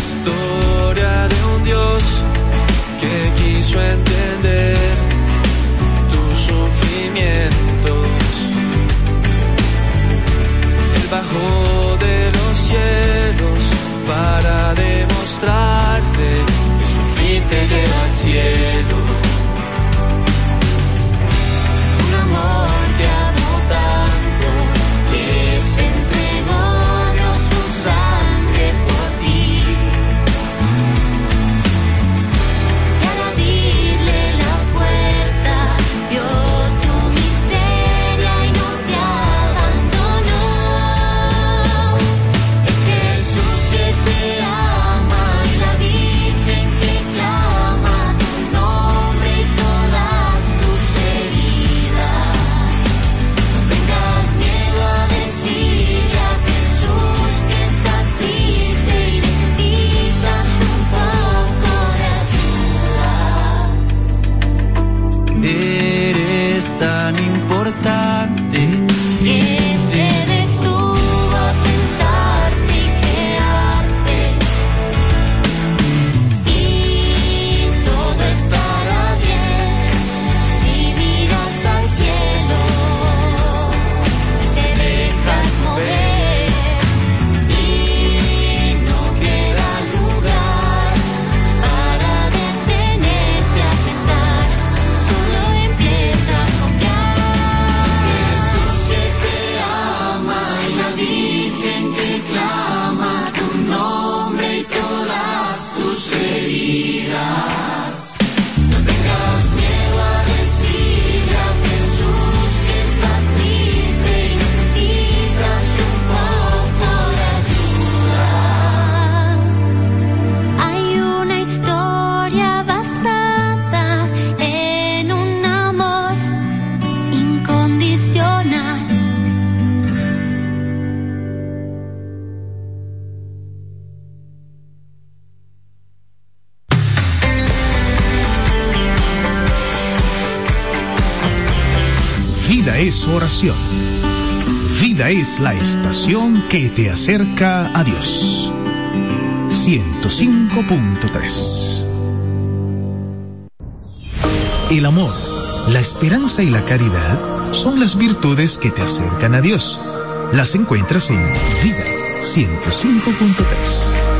historia Vida es la estación que te acerca a Dios. 105.3 El amor, la esperanza y la caridad son las virtudes que te acercan a Dios. Las encuentras en Vida 105.3.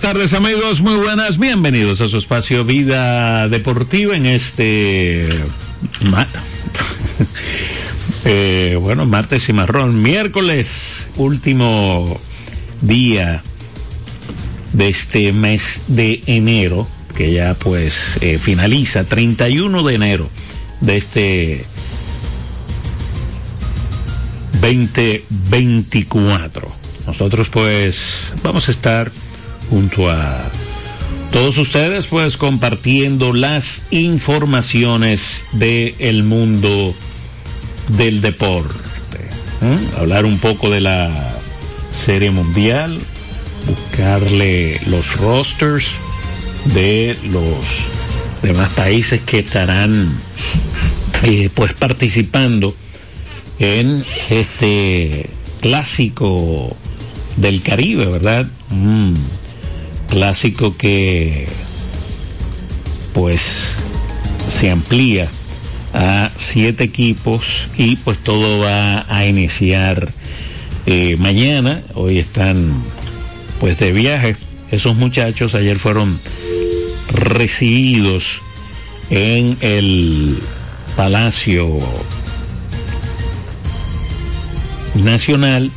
Buenas tardes amigos, muy buenas, bienvenidos a su espacio Vida Deportiva en este... eh, bueno, martes y marrón, miércoles, último día de este mes de enero, que ya pues eh, finaliza, 31 de enero de este 2024. Nosotros pues vamos a estar junto a todos ustedes pues compartiendo las informaciones del mundo del deporte. Hablar un poco de la serie mundial, buscarle los rosters de los demás países que estarán eh, pues participando en este clásico del Caribe, ¿verdad? Un clásico que pues se amplía a siete equipos y pues todo va a iniciar eh, mañana. Hoy están pues de viaje. Esos muchachos ayer fueron recibidos en el Palacio Nacional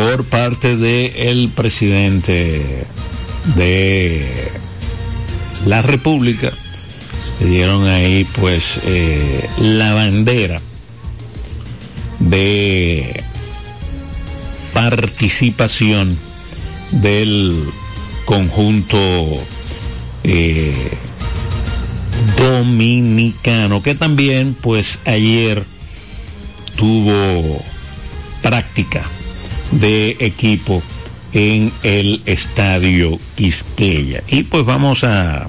por parte del el presidente de la República. Le dieron ahí pues eh, la bandera de participación del conjunto eh, dominicano que también pues ayer tuvo práctica de equipo en el estadio Quisqueya. Y pues vamos a,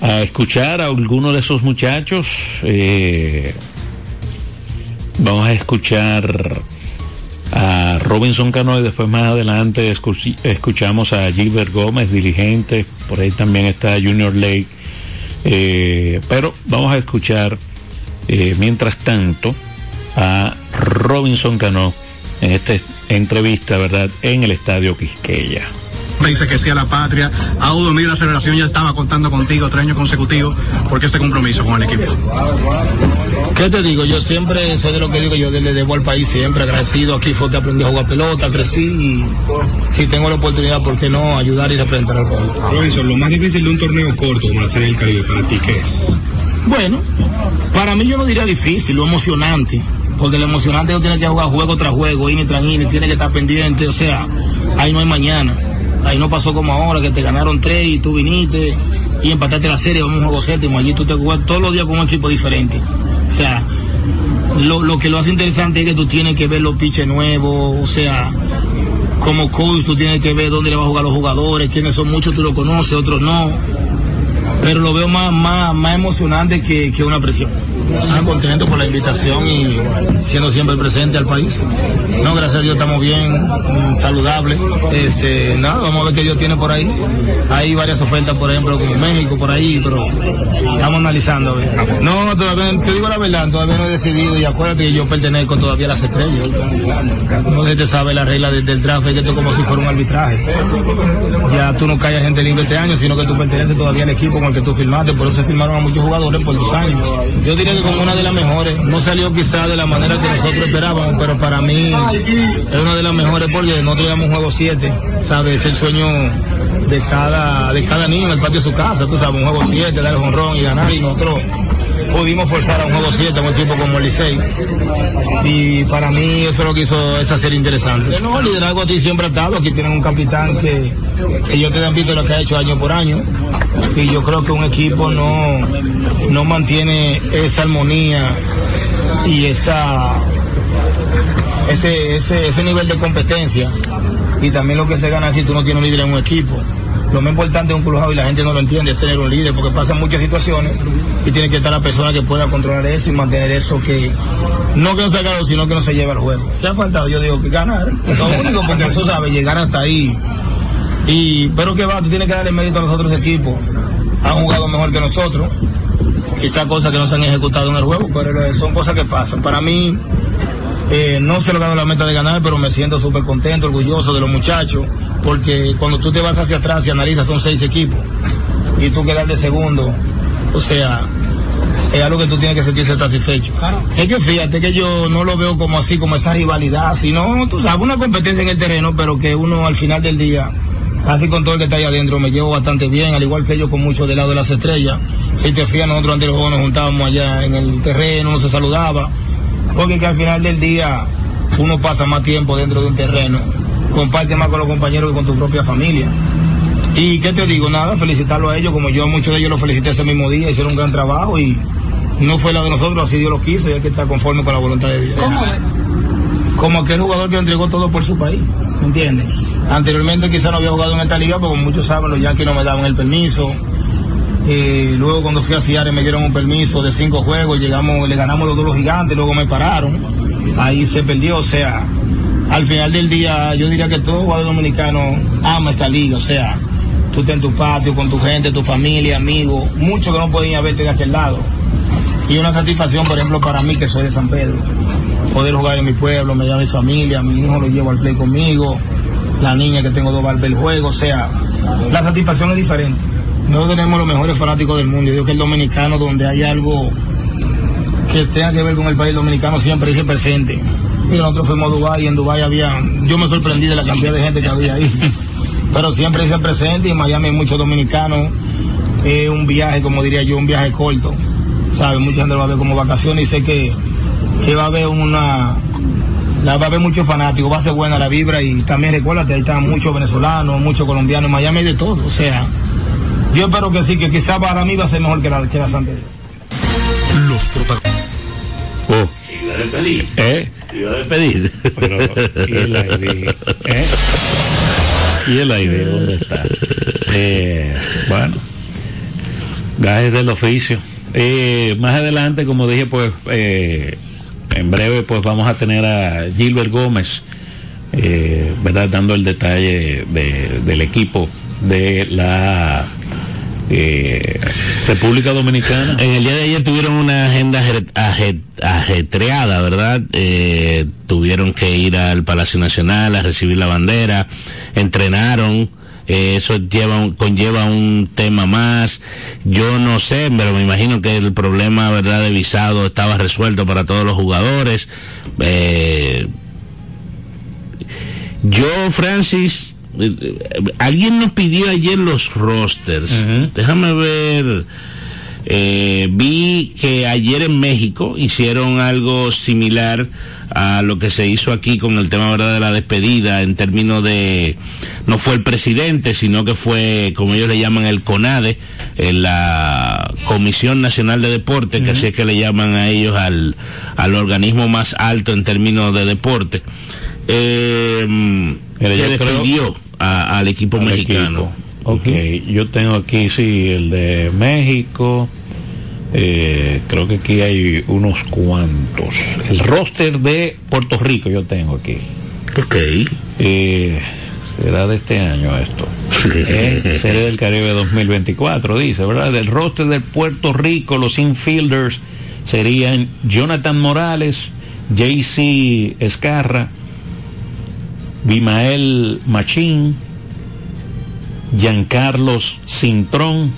a escuchar a alguno de esos muchachos. Eh, vamos a escuchar a Robinson Cano y después más adelante escuchamos a Gilbert Gómez, dirigente. Por ahí también está Junior Lake. Eh, pero vamos a escuchar eh, mientras tanto a Robinson Cano en esta entrevista, ¿verdad?, en el Estadio Quisqueya. Me dice que sí a la patria. A Udo la aceleración ya estaba contando contigo tres años consecutivos porque ese compromiso con el equipo. ¿Qué te digo? Yo siempre soy de lo que digo, yo le debo al país siempre agradecido. Aquí fue que aprendí a jugar pelota, crecí y si tengo la oportunidad, ¿por qué no ayudar y representar al país? Robinson, lo más difícil de un torneo corto como la Serie del Caribe, ¿para ti qué es? Bueno, para mí yo no diría difícil, lo emocionante porque lo emocionante es que tiene que jugar juego tras juego, y tras inning, tiene que estar pendiente, o sea, ahí no hay mañana. Ahí no pasó como ahora, que te ganaron tres y tú viniste y empataste la serie, vamos a un juego séptimo, allí tú te juegas todos los días con un equipo diferente. O sea, lo, que lo hace interesante es que tú tienes que ver los piches nuevos, o sea, como coach tú tienes que ver dónde le va a jugar los jugadores, quiénes son muchos tú lo conoces, otros no. Pero lo veo más, más, más emocionante que, que una presión. Ah, contento por la invitación y siendo siempre presente al país. No, gracias a Dios estamos bien, saludables. Este, nada, vamos a ver qué Dios tiene por ahí. Hay varias ofertas, por ejemplo, como México, por ahí, pero estamos analizando. No, todavía, te digo la verdad, todavía no he decidido y acuérdate que yo pertenezco todavía a las estrellas. No si te sabe la regla del draft, que esto es como si fuera un arbitraje. Ya tú no callas gente libre este año, sino que tú perteneces todavía al equipo con el que tú firmaste, por eso se firmaron a muchos jugadores por dos años. Yo diría como una de las mejores. No salió quizá de la manera que nosotros esperábamos, pero para mí es una de las mejores porque nosotros llevamos juego 7, ¿sabes? Es el sueño de cada, de cada niño en el patio de su casa, tú sabes, un juego 7, dar el honrón y ganar y nosotros pudimos forzar a un juego 7 a un equipo como el Licey. Y para mí eso es lo que hizo esa serie interesante. No, el liderazgo ti siempre ha estado. Aquí tienen un capitán que ellos te han visto lo que ha hecho año por año. Y yo creo que un equipo no, no mantiene esa armonía y esa ese, ese, ese nivel de competencia. Y también lo que se gana si tú no tienes un líder en un equipo. Lo más importante de un club y la gente no lo entiende es tener un líder porque pasan muchas situaciones y tiene que estar la persona que pueda controlar eso y mantener eso que no que no se sino que no se lleve al juego. ¿Qué ha faltado? Yo digo que ganar. Lo único porque eso sabe llegar hasta ahí. Y pero que va, tú tienes que darle mérito a los otros equipos. Han jugado mejor que nosotros. Quizás cosas que no se han ejecutado en el juego, pero son cosas que pasan. Para mí, eh, no se lo he dado la meta de ganar, pero me siento súper contento, orgulloso de los muchachos porque cuando tú te vas hacia atrás y analizas son seis equipos y tú quedas de segundo, o sea, es algo que tú tienes que sentirse satisfecho. Es que fíjate que yo no lo veo como así, como esa rivalidad, sino, tú sabes, una competencia en el terreno, pero que uno al final del día, casi con todo el que está ahí adentro, me llevo bastante bien, al igual que yo con mucho del lado de las estrellas. Si te fías, nosotros antes del juego nos juntábamos allá en el terreno, no se saludaba, porque que al final del día uno pasa más tiempo dentro de un terreno comparte más con los compañeros que con tu propia familia. Y qué te digo, nada, felicitarlo a ellos, como yo a muchos de ellos los felicité ese mismo día, hicieron un gran trabajo y no fue la de nosotros, así Dios lo quiso y hay que estar conforme con la voluntad de Dios. Como aquel jugador que entregó todo por su país, ¿me entiendes? Anteriormente quizá no había jugado en esta liga, porque como muchos saben, los Yankees no me daban el permiso. Eh, luego cuando fui a Ciare me dieron un permiso de cinco juegos, llegamos, le ganamos los dos los gigantes, luego me pararon. Ahí se perdió, o sea, al final del día yo diría que todo jugador dominicano ama esta liga, o sea, tú estás en tu patio con tu gente, tu familia, amigos, muchos que no pueden verte de aquel lado. Y una satisfacción, por ejemplo, para mí que soy de San Pedro, poder jugar en mi pueblo, me llama mi familia, mi hijo lo llevo al play conmigo, la niña que tengo dos ver el juego, o sea, la satisfacción es diferente. nosotros tenemos los mejores fanáticos del mundo. Yo digo que el dominicano, donde hay algo que tenga que ver con el país dominicano, siempre dice presente. Mira, nosotros fuimos a Dubái y en Dubái había, yo me sorprendí de la cantidad de gente que había ahí. Pero siempre dice presente y en Miami hay muchos dominicanos. Es un viaje, como diría yo, un viaje corto. ¿Sabes? Mucha gente lo va a ver como vacaciones y sé que, que va a haber una, la va a haber muchos fanáticos, va a ser buena la vibra y también recuérdate, ahí están muchos venezolanos, muchos colombianos, en Miami de todo, o sea, yo espero que sí, que quizás para mí va a ser mejor que la, que las anteriores. Los protagonistas. Oh, Iba a despedir. ¿eh? Iba a despedir. Pero, ¿y el aire? ¿Eh? ¿Y el aire dónde está? Eh, bueno, gajes del oficio. Eh, más adelante, como dije, pues eh, en breve pues vamos a tener a Gilbert Gómez, eh, ¿verdad? Dando el detalle de- del equipo de la eh, República Dominicana. En el día de ayer tuvieron una agenda aje- aje- ajetreada, ¿verdad? Eh, tuvieron que ir al Palacio Nacional a recibir la bandera, entrenaron, eh, eso lleva, un- conlleva un tema más. Yo no sé, pero me imagino que el problema, ¿verdad?, de visado estaba resuelto para todos los jugadores. Eh, yo, Francis, eh, eh, alguien nos pidió ayer los rosters. Déjame ver. Eh, vi que ayer en México hicieron algo similar a lo que se hizo aquí con el tema verdad de la despedida en términos de no fue el presidente sino que fue como ellos le llaman el CONADE eh, la Comisión Nacional de Deporte que así es que le llaman a ellos al, al organismo más alto en términos de deporte. Eh, yo despidió a- al equipo al mexicano. equipo. Ok, yo tengo aquí, sí, el de México. eh, creo que aquí hay unos cuantos. El roster de Puerto Rico yo tengo aquí. ok Eh, será de este año esto. Eh, Serie del Caribe 2024, dice, ¿verdad? Del roster de Puerto Rico, los infielders serían Jonathan Morales, JC Escarra, Bimael Machín, Giancarlos Cintrón,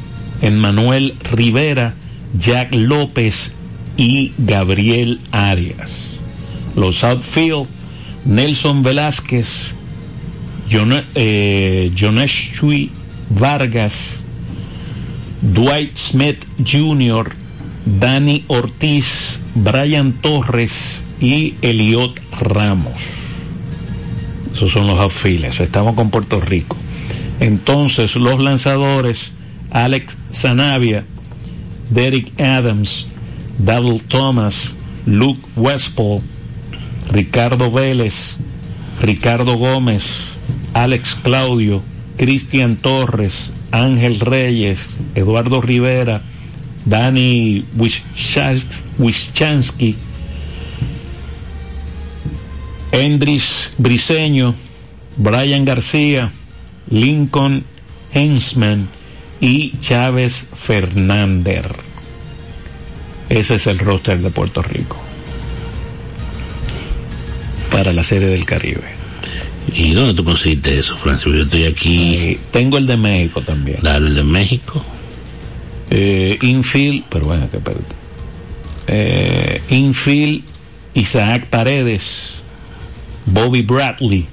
Emmanuel Rivera, Jack López y Gabriel Arias. Los outfield, Nelson Velázquez, Jon- eh, Vargas, Dwight Smith Jr., Dani Ortiz, Brian Torres y Eliot Ramos. Esos son los outfielders. Estamos con Puerto Rico. Entonces, los lanzadores, Alex Zanavia, Derek Adams, Daryl Thomas, Luke Westphal, Ricardo Vélez, Ricardo Gómez, Alex Claudio, Cristian Torres, Ángel Reyes, Eduardo Rivera, Dani Wischans- Wischansky, Endris Briseño, Brian García, Lincoln Hensman y Chávez Fernández. Ese es el roster de Puerto Rico para la Serie del Caribe. ¿Y dónde tú conseguiste eso, Francis? Yo estoy aquí, Y tengo el de México también. dale el de México. Eh, infield, pero bueno, que espérate. Eh, infield, Isaac Paredes, Bobby Bradley,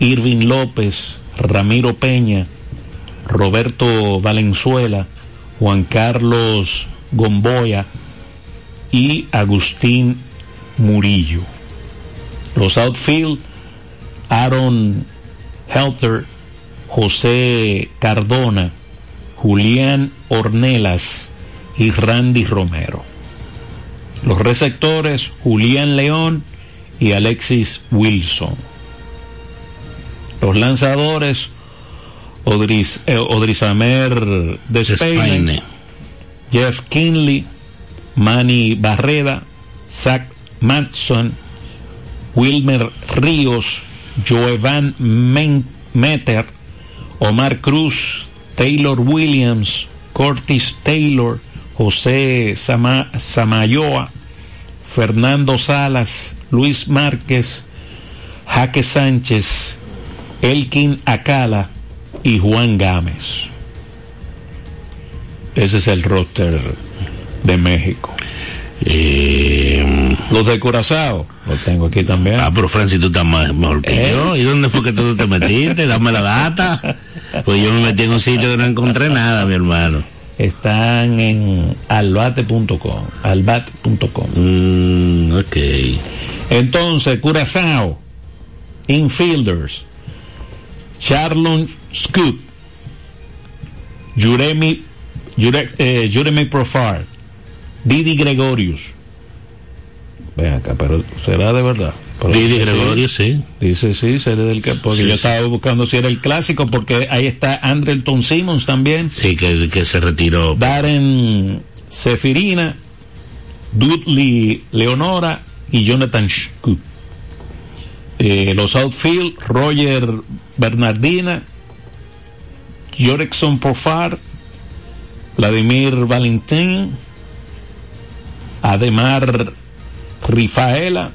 Irving López, Ramiro Peña, Roberto Valenzuela, Juan Carlos Gomboya y Agustín Murillo. Los outfield, Aaron Helter, José Cardona, Julián Ornelas y Randy Romero. Los receptores, Julián León y Alexis Wilson. Los lanzadores, Odris, eh, Despeine, Despaine. Jeff Kinley, Manny Barreda, Zach Matson, Wilmer Ríos, Joevan Meter, Omar Cruz, Taylor Williams, Curtis Taylor, José Sama- Samayoa, Fernando Salas, Luis Márquez, Jaque Sánchez, Elkin Acala y Juan Gámez. Ese es el roster de México. Eh, Los de Curazao, los tengo aquí también. ah, pero Francis, tú estás más, mejor que ¿Eh? yo. ¿Y dónde fue que tú te metiste? Dame la data. Pues yo me metí en un sitio que no encontré nada, mi hermano. Están en albate.com, albat.com. Mm, ok. Entonces, Curazao, infielders, Charlon Scoop, Juremi, Jure, eh, Profar, Didi Gregorius. Ven acá, pero será de verdad. Pero Didi sí, Gregorio, sí. Dice sí, será del que porque Sí, yo sí. estaba buscando si era el clásico, porque ahí está Andrelton Simmons también. Sí, que, que se retiró. Darren Sefirina, Dudley Leonora y Jonathan Scoop. Eh, los outfield, Roger Bernardina, Jorexon Profar, Vladimir Valentín, Ademar Rifaela,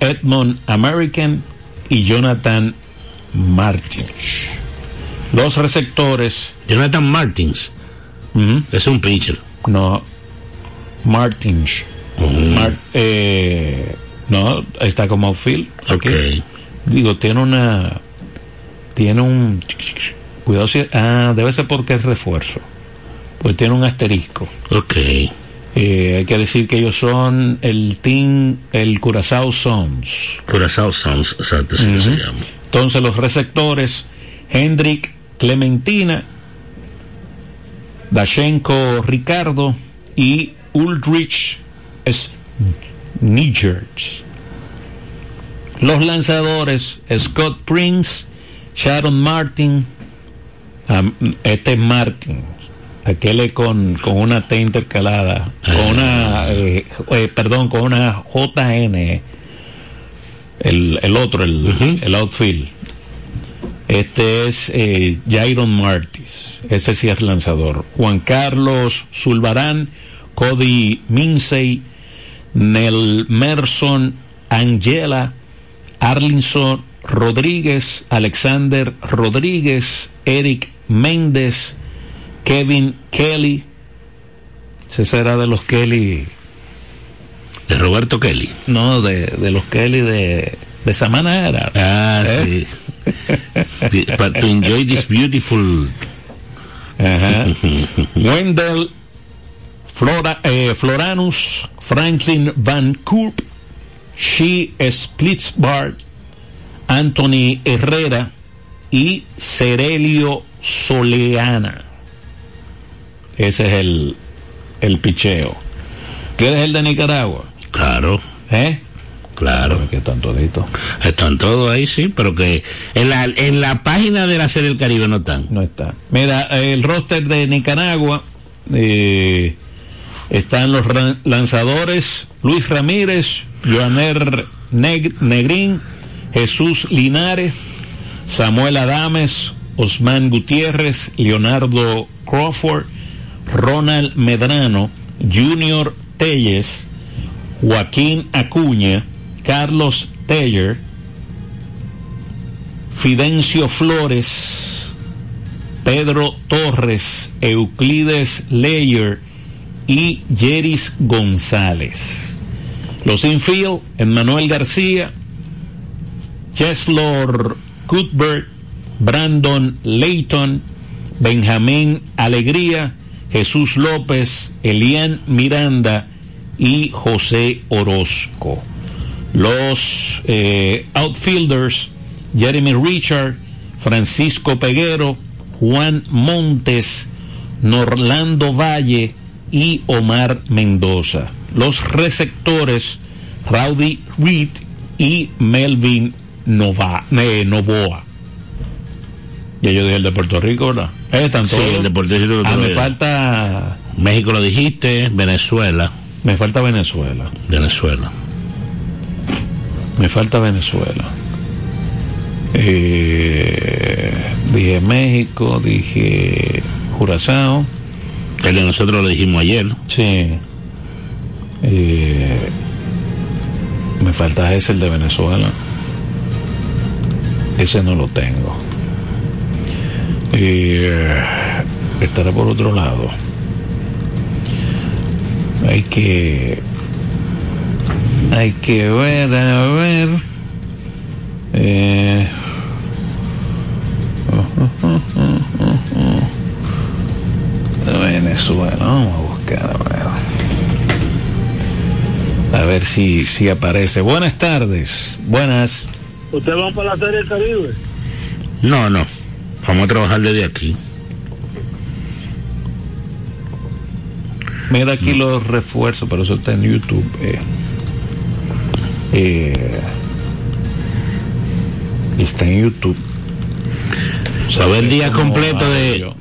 Edmond American y Jonathan Martin. Los receptores, Jonathan Martins es un pitcher. no, Martins. Mar- eh, no, está como outfield. aquí. Ok. Digo, tiene una. Tiene un. Cuidado si. Ah, debe ser porque es refuerzo. Pues tiene un asterisco. Ok. Eh, hay que decir que ellos son el team, el Curazao Sons. Curazao Sounds, exacto, se llama. Entonces los receptores, Hendrik Clementina, Dashenko Ricardo y Ulrich Snigerts. Los lanzadores, Scott Prince, Sharon Martin, este es Martin, aquel es con, con una T intercalada, con una, eh, eh, perdón, con una JN, el, el otro, el, el outfield. Este es eh, Jairon Martis, ese sí es lanzador. Juan Carlos Zulbarán, Cody Minsey, Nel Merson, Angela, Arlinson Rodríguez, Alexander Rodríguez, Eric Méndez, Kevin Kelly. Ese será de los Kelly, De Roberto Kelly. no, de, de los Kelly de, de Samana era. Ah, ¿Eh? sí. To enjoy this beautiful. Ajá. Wendell Flora, eh, Floranus, Franklin Van Koop, She Splitsbart, Anthony Herrera y Cerelio Soleana. Ese es el, el picheo. ¿Quieres el de Nicaragua? Claro, ¿Eh? claro. Que están toditos. Están todos ahí, sí, pero que en la, en la página de la serie del Caribe no están. No está. Mira, el roster de Nicaragua eh, están los lanzadores Luis Ramírez, Joaner Neg- Negrín, Jesús Linares, Samuel Adames, Osman Gutiérrez, Leonardo Crawford, Ronald Medrano, Junior Telles, Joaquín Acuña, Carlos Teller, Fidencio Flores, Pedro Torres, Euclides Leyer y Jeris González. Los infield, Emmanuel García, Cheslor Cuthbert, Brandon Layton, Benjamín Alegría, Jesús López, Elian Miranda y José Orozco. Los eh, outfielders, Jeremy Richard, Francisco Peguero, Juan Montes, Norlando Valle y Omar Mendoza. Los receptores, Rowdy Reed y Melvin Nova, eh, Novoa. Ya yo dije el de Puerto Rico, ¿verdad? Están Sí, el de Puerto Rico Ah, me falta, México lo dijiste, Venezuela, me falta Venezuela. Venezuela. Me falta Venezuela. Eh, dije México, dije Curazao. El de nosotros lo dijimos ayer. Sí. Eh, me falta ese, el de Venezuela. Ese no lo tengo. Eh, estará por otro lado. hay que hay que ver a ver eh, Venezuela vamos a buscar a ver a ver si si aparece buenas tardes buenas ¿Ustedes van para la Serie del Caribe? No, no. Vamos a trabajar desde aquí. Mira aquí los refuerzos, pero eso está en YouTube. eh. Eh, está en YouTube. A ver el día completo de.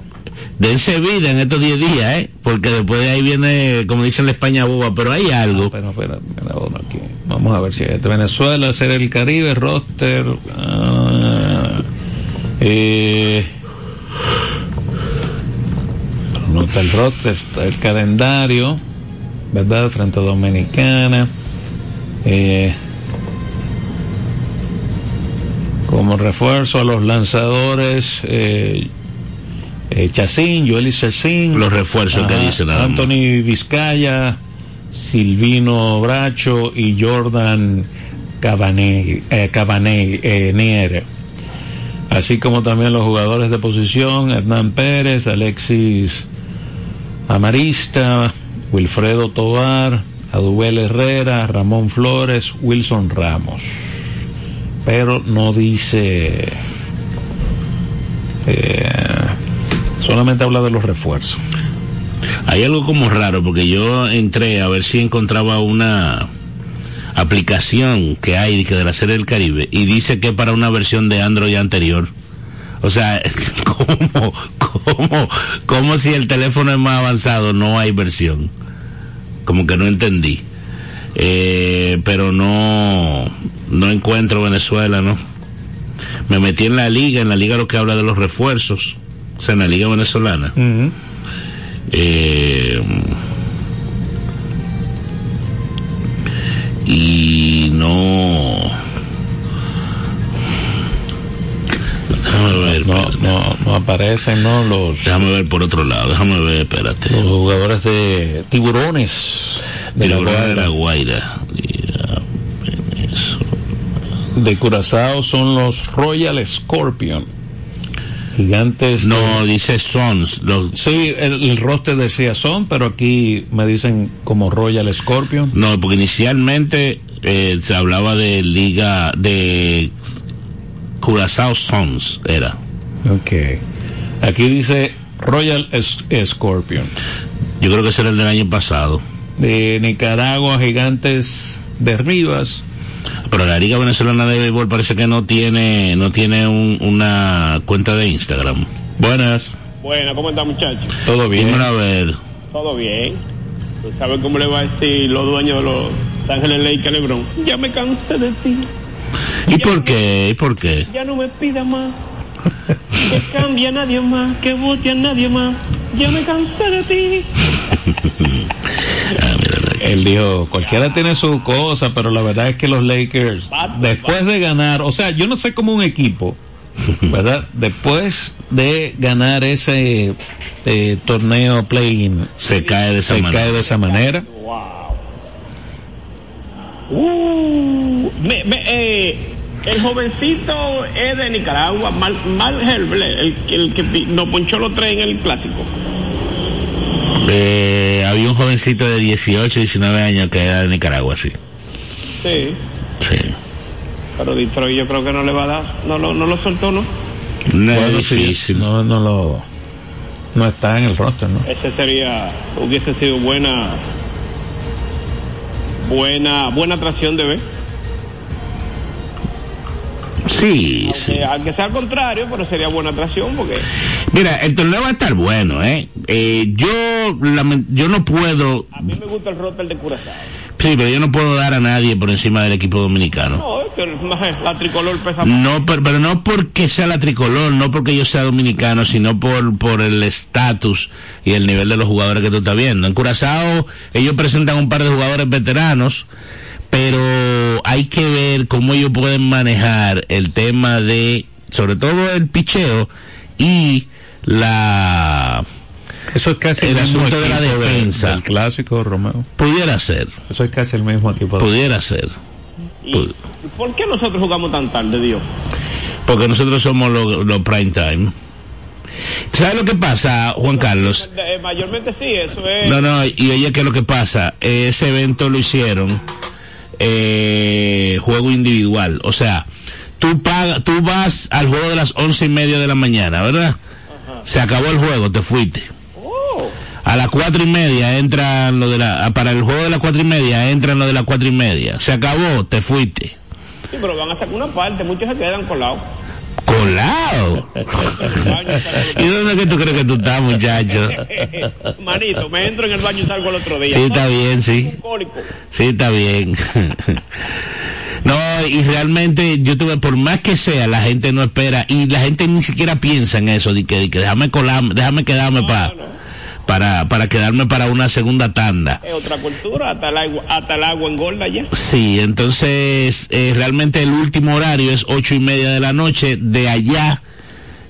Dense vida en estos 10 días, ¿eh? Porque después de ahí viene, como dicen la España boba, pero hay algo. Pero, espera, mira uno aquí. Vamos a ver si es este. Venezuela, ser el Caribe, roster. ah, eh, pero no está el roster, está el calendario, ¿verdad? Frente a Dominicana. Eh, como refuerzo a los lanzadores, eh, eh, Chacín, Joel Chacín. Los refuerzos que dicen nada. Anthony Vizcaya, Silvino Bracho y Jordan Cabaney, eh, Cabaney, eh, Nier. Así como también los jugadores de posición, Hernán Pérez, Alexis Amarista, Wilfredo Tobar, Aduel Herrera, Ramón Flores, Wilson Ramos. Pero no dice... eh, solamente habla de los refuerzos. Hay algo como raro, porque yo entré a ver si encontraba una aplicación que hay de la serie del Caribe y dice que para una versión de Android anterior. O sea, ¿cómo, cómo, cómo si el teléfono es más avanzado no hay versión? Como que no entendí. Eh, pero no, no encuentro Venezuela, ¿no? Me metí en la liga, en la liga lo que habla de los refuerzos, o sea, en la liga venezolana. Eh, y no. Déjame ver, No, espérate. no, no aparecen, ¿no? Los, Déjame ver por otro lado, déjame ver, espérate. los jugadores de tiburones de la Tiburones de la Guaira. De Curazao son los Royal Scorpion. Gigantes. No, de- dice Sons. Los, Sí, el, el roster decía son, pero aquí me dicen como Royal Scorpion. no, porque inicialmente eh, se hablaba de liga de Curazao Sons, era. Ok. Aquí dice Royal Scorpion. Yo creo que ese era el del año pasado. De Nicaragua, Gigantes de Rivas. Pero la Liga Venezolana de Béisbol parece que no tiene, no tiene un- una cuenta de Instagram. Buenas, Buena, ¿cómo está, muchachos? todo bien. Dímelo a ver. Todo bien. ¿Tú sabes cómo le va a decir los dueños de los Ángeles Lakers Lebron? Ya me cansé de ti. ¿Y por qué? ¿Y por qué? Ya no me pida más. Que cambie a nadie más. Que vote a nadie más. Ya me cansé de ti. Ah, mira, Él dijo, cualquiera tiene su cosa, pero la verdad es que los Lakers, después de ganar, o sea, yo no sé cómo un equipo, ¿verdad? Después de ganar ese eh, torneo play-in, se cae de esa se manera. cae de esa manera. Uh, me- me- eh, el jovencito es de Nicaragua, Mal, Mal Herble, el, el que nos ponchó los tres en el clásico. Eh, había un jovencito de 18, 19 años que era de Nicaragua, sí. Sí. Sí. Pero Detroit yo creo que no le va a dar. No lo, no lo soltó, ¿no? No Bueno, es sí, difícil. no, no lo, no está en el roster, ¿no? Ese sería, hubiese sido buena, buena, buena atracción de ver. Sí, sí. Eh, aunque sea al contrario, pero sería buena atracción porque Mira, el torneo va a estar bueno, ¿eh? Eh, yo, yo no puedo, a mí me gusta el roster de Curazao. sí, pero yo no puedo dar a nadie por encima del equipo dominicano. No, es que la tricolor pesa más. No, pero, pero no porque sea la tricolor, no porque yo sea dominicano, sino por, por el estatus y el nivel de los jugadores que tú estás viendo. En Curazao, ellos presentan un par de jugadores veteranos, pero hay que ver cómo ellos pueden manejar el tema de, sobre todo el picheo y la Eso es casi el mismo asunto de la equipo defensa. del clásico, Romeo. Pudiera ser, Eso es casi el mismo equipo. pudiera ser. ¿Y por qué nosotros jugamos tan tarde, Dios? Porque nosotros somos los prime time. ¿Sabes lo que pasa, Juan Carlos? Eh, mayormente sí, eso es. No, no, y oye, ¿qué es lo que pasa? Ese evento lo hicieron eh, juego individual. O sea, tú, pagas, tú vas al juego de las once y media de la mañana, ¿verdad? Se acabó el juego, te fuiste. Oh, A las cuatro y media entran lo de la, para el juego de las cuatro y media entran lo de las cuatro y media. Se acabó, te fuiste. sí, pero van a sacar una parte, muchos se quedan colados. Colado. ¿Y dónde es que tú crees que tú estás, muchacho? Manito, me entro en el baño y salgo el otro día. Sí, está bien, sí. Sí, está bien. No, y realmente yo tuve, por más que sea, la gente no espera y la gente ni siquiera piensa en eso, de que, de que déjame colarme, déjame quedarme pa- para, para quedarme para una segunda tanda. Es otra cultura, hasta el agua, hasta el agua engorda ya. Sí, entonces eh, realmente el último horario es ocho y media de la noche de allá,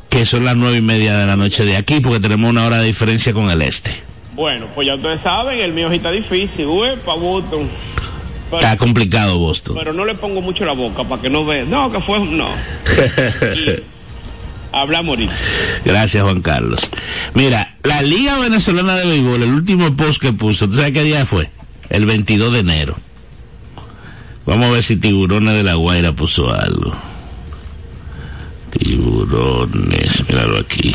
que son las nueve y media de la noche de aquí, porque tenemos una hora de diferencia con el este. Bueno, pues ya ustedes saben, el mío está difícil. Uy, pa' Boston. Pero, Está complicado Boston. pero no le pongo mucho la boca para que no vean. No, que fue. No. Y hablamos ahorita. Gracias, Juan Carlos. Mira, la Liga Venezolana de Béisbol, el último post que puso, ¿tú sabes qué día fue? El 22 de enero. Vamos a ver si Tiburones de la Guaira puso algo. Tiburones, míralo aquí.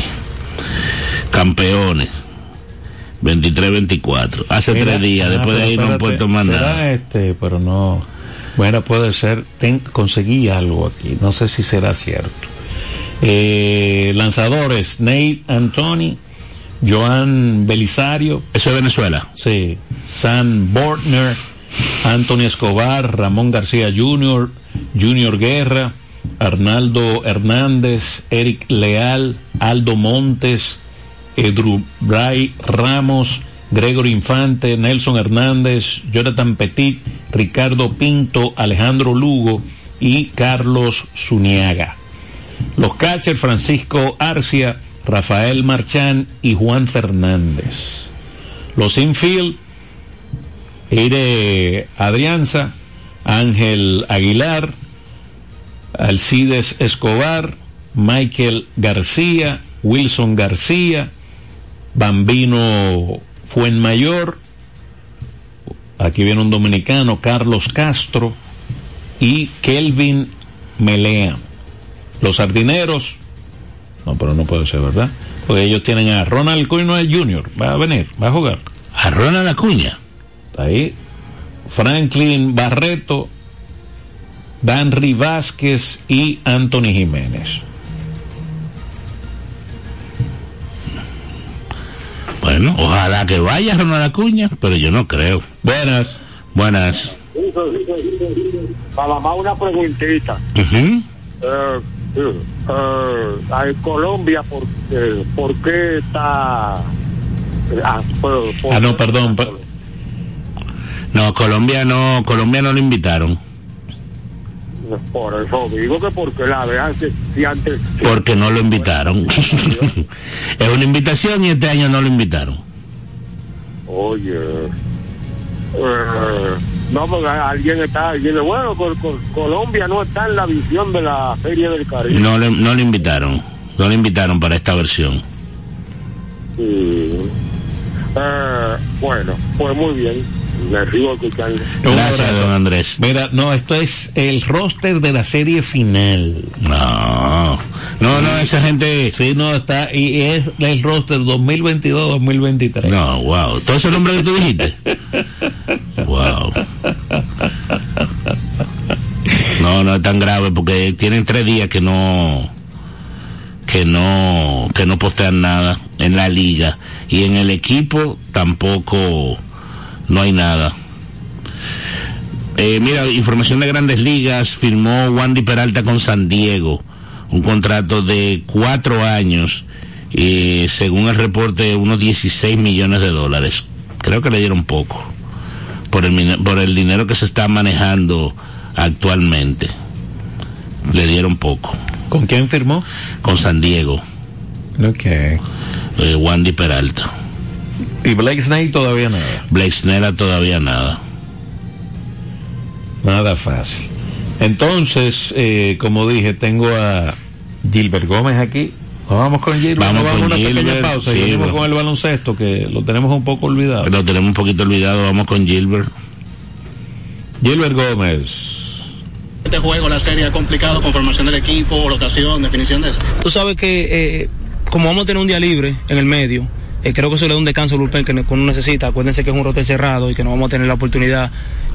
Campeones. 23-24. Hace Mira, tres días, ah, después de ahí no han puesto más nada. este, pero no. Bueno, puede ser. Ten- conseguí algo aquí. No sé si será cierto. Eh, lanzadores: Nate Anthony, Joan Belisario. Eso es Venezuela. Sí. Sam Bortner, Anthony Escobar, Ramón García Jr., Junior Guerra, Arnaldo Hernández, Eric Leal, Aldo Montes, Edru Bray Ramos, Gregory Infante, Nelson Hernández, Jonathan Petit, Ricardo Pinto, Alejandro Lugo y Carlos Zuniaga. Los catchers Francisco Arcia, Rafael Marchán y Juan Fernández. Los infield, Eire Adrianza, Ángel Aguilar, Alcides Escobar, Michael García, Wilson García, Bambino Fuenmayor, aquí viene un dominicano, Carlos Castro y Kelvin Melea. Los sardineros, no, pero no puede ser, ¿verdad? Porque ellos tienen a Ronald Acuña Jr., va a venir, va a jugar. A Ronald Acuña. Está ahí. Franklin Barreto, Danry Vázquez y Anthony Jiménez. Bueno, ojalá que vaya Ronald Acuña, pero yo no creo. Buenas. Buenas. Para más una preguntita. Eh, eh, en Colombia, ¿por, eh, ¿por qué está...? Ah, por- por- Ah, no, perdón. per- No, Colombia no, Colombia no lo invitaron. Por eso digo que porque la vean si, antes... Porque no lo invitaron. es una invitación y este año no lo invitaron. Oye... eh, no, porque alguien está diciendo, bueno, Col- Col- Colombia no está en la visión de la Feria del Caribe. No le, no lo invitaron. No lo invitaron para esta versión. Sí. Eh, bueno, pues muy bien. Me sigo escuchando. Un Gracias, don Andrés. Mira, no, esto es el roster de la serie final. No, no, no, esa gente. Sí, no, está, y es el roster 2022-2023. No, wow. ¿Todo ese nombre que tú dijiste? Wow. No, no es tan grave porque tienen tres días que no que no que no postean nada en la liga y en el equipo tampoco no hay nada. Eh, mira, información de Grandes Ligas firmó Wandy Peralta con San Diego un contrato de cuatro años y según el reporte unos 16 millones de dólares. Creo que le dieron poco por el, por el dinero que se está manejando actualmente. Le dieron poco. ¿Con quién firmó? Con San Diego, Ok. eh, Wandy Peralta. Y Blake Snell todavía nada. Blake Snell todavía nada. Nada fácil. Entonces, eh, como dije, tengo a Gilbert Gómez aquí. Vamos con Gilbert. Vamos con a una pequeña pausa. sí, y venimos con el baloncesto, que lo tenemos un poco olvidado. Lo tenemos un poquito olvidado, vamos con Gilbert. Gilbert Gómez. Este juego, la serie es complicado, conformación del equipo, rotación, definición de eso. Tú sabes que eh, como vamos a tener un día libre en el medio, eh, creo que eso le da un descanso al bullpen que uno necesita. Acuérdense que es un roster cerrado y que no vamos a tener la oportunidad,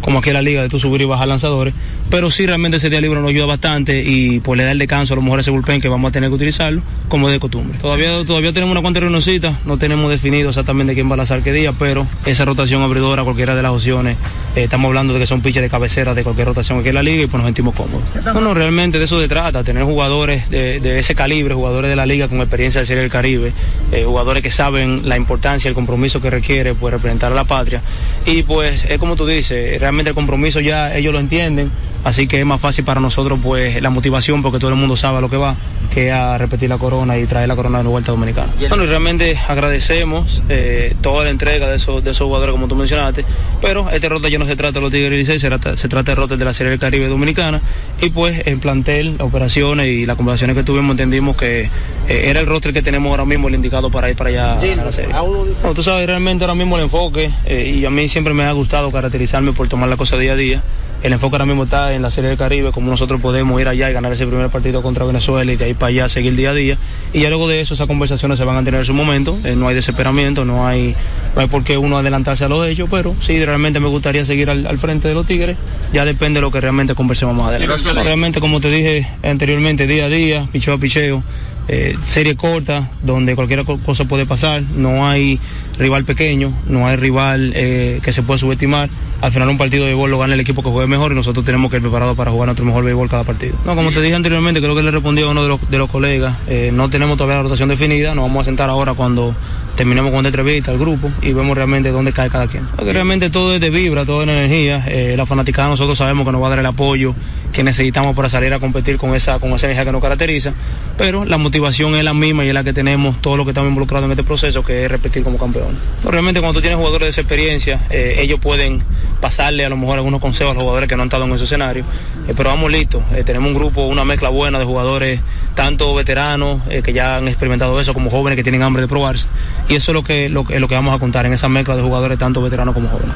como aquí en la liga, de tú subir y bajar lanzadores. Pero sí, realmente ese día libre nos ayuda bastante y pues le da el descanso a lo mejor ese bullpen que vamos a tener que utilizarlo como de costumbre. Todavía, todavía tenemos una cuanta reunioncita, no tenemos definido exactamente quién va a lanzar qué día, pero esa rotación abridora, cualquiera de las opciones, eh, estamos hablando de que son pitchers de cabecera de cualquier rotación aquí en la liga y pues nos sentimos cómodos. Bueno, realmente de eso se trata, tener jugadores de, de ese calibre, jugadores de la liga con experiencia de Serie del Caribe, eh, jugadores que saben la importancia, el compromiso que requiere pues representar a la patria. Y pues es como tú dices, realmente el compromiso ya ellos lo entienden, así que es más fácil para nosotros pues la motivación porque todo el mundo sabe a lo que va, que a repetir la corona y traer la corona de vuelta dominicana. Bueno, y realmente agradecemos eh, toda la entrega de esos, de esos jugadores como tú mencionaste, pero este rote ya no se trata de los Tigres Licey, se trata, se trata de rote de la Serie del Caribe Dominicana y pues el plantel, operaciones y las conversaciones que tuvimos entendimos que eh, era el roster que tenemos ahora mismo el indicado para ir para allá a la serie. No, tú sabes, realmente ahora mismo el enfoque eh, y a mí siempre me ha gustado caracterizarme por tomar la cosa día a día. El enfoque ahora mismo está en la Serie del Caribe, como nosotros podemos ir allá y ganar ese primer partido contra Venezuela y de ahí para allá seguir día a día. Y ya luego de eso esas conversaciones se van a tener en su momento, eh, no hay desesperamiento, no hay, no hay por qué uno adelantarse a los hechos, pero sí, realmente me gustaría seguir al, al frente de los Tigres, ya depende de lo que realmente conversemos más adelante. Realmente, como te dije anteriormente, día a día, picheo a picheo, eh, serie corta, donde cualquier co- cosa puede pasar, no hay rival pequeño, no hay rival eh, que se pueda subestimar. Al final un partido de béisbol lo gana el equipo que juegue mejor y nosotros tenemos que ir preparados para jugar nuestro mejor béisbol cada partido. No, como te dije anteriormente, creo que le respondí a uno de los, de los colegas, eh, no tenemos todavía la rotación definida, nos vamos a sentar ahora cuando terminemos con esta entrevista al grupo y vemos realmente dónde cae cada quien. Porque realmente todo es de vibra, todo es de energía. Eh, la fanaticada nosotros sabemos que nos va a dar el apoyo que necesitamos para salir a competir con esa, con esa energía que nos caracteriza, pero la motivación es la misma y es la que tenemos todos los que estamos involucrados en este proceso, que es repetir como campeón. Realmente cuando tú tienes jugadores de esa experiencia, eh, ellos pueden pasarle a lo mejor algunos consejos a los jugadores que no han estado en ese escenario, Eh, pero vamos listos, Eh, tenemos un grupo, una mezcla buena de jugadores, tanto veteranos que ya han experimentado eso, como jóvenes que tienen hambre de probarse, y eso es lo que, lo, lo que vamos a contar en esa mezcla de jugadores, tanto veteranos como jóvenes.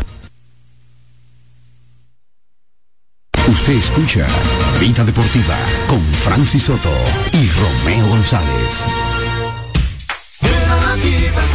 Usted escucha Vida Deportiva con Francis Soto y Romeo González.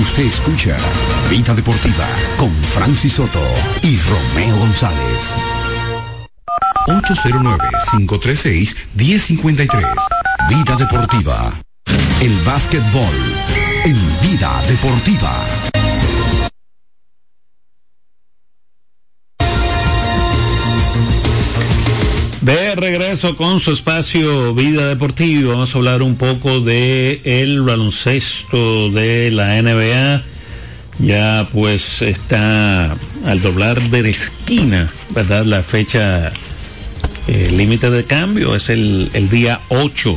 Usted escucha Vida Deportiva con Francis Soto y Romeo González. 809-536-1053. Vida Deportiva. El básquetbol en Vida Deportiva. De regreso con su espacio Vida Deportiva, vamos a hablar un poco de el baloncesto de la NBA. Ya pues está al doblar de la esquina, ¿verdad? La fecha eh, límite de cambio es el, el día 8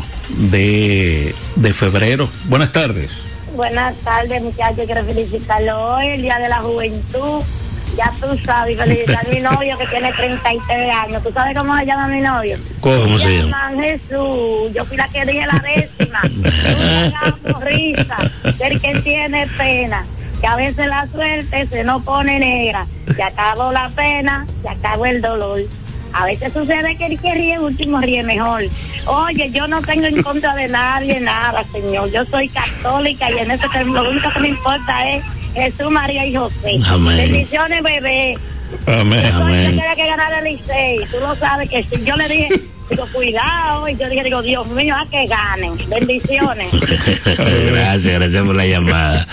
de, de febrero. Buenas tardes. Buenas tardes, muchachos. Quiero felicitarlo hoy, el Día de la Juventud. Ya tú sabes, felicitar a mi novio que tiene 33 años. ¿Tú sabes cómo se llama mi novio? ¿Cómo se llama? Jesús. Yo fui la que dije la décima. Una risa del que tiene pena. Que a veces la suerte se nos pone negra. Se acabó la pena, se acabó el dolor. A veces sucede que el que ríe último ríe mejor. Oye, yo no tengo en contra de nadie nada, señor. Yo soy católica y en eso que lo único que me importa es Jesús, María y José. Amén. Bendiciones, bebé. Amén. Yo Amén. quería que ganara el Licey. Tú lo sabes que si yo le dije, digo, cuidado. Y yo dije, digo, Dios mío, a que ganen. Bendiciones. gracias, gracias por la llamada.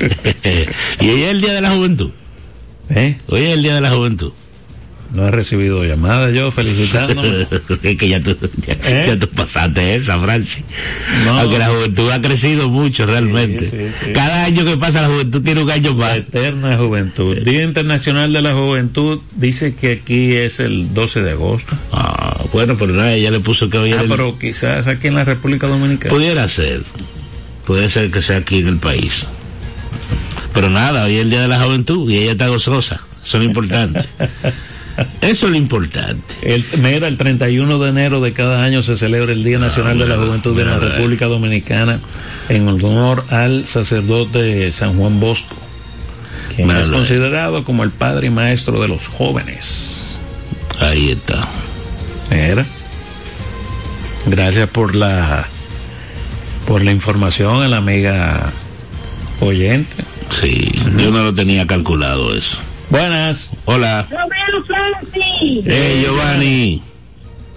y hoy es el Día de la Juventud. ¿Eh? Hoy es el Día de la Juventud. No he recibido llamada yo felicitándome. es que ya tú, ya, ¿Eh? ya tú pasaste esa, Francis. No. Aunque la juventud ha crecido mucho realmente. sí, sí. Cada año que pasa la juventud tiene un año más. Eterna Juventud. Día Internacional de la Juventud dice que aquí es el 12 de agosto. Ah, bueno, pero nada, ella le puso que hoy Ah, el- pero quizás aquí en la República Dominicana. Pudiera ser. Puede ser que sea aquí en el país. Pero nada, hoy es el Día de la Juventud y ella está gozosa. Eso es lo importante. Eso es lo importante. El, mira, el 31 de enero de cada año se celebra el Día Nacional de la mira, Juventud de la mira. República Dominicana en honor al sacerdote San Juan Bosco, quien es considerado como el padre y maestro de los jóvenes. Ahí está. Mira. Gracias por la por la información a la amiga oyente. Sí, yo no lo tenía calculado eso. Buenas. Hola. Romero Francis. Hey, Giovanni.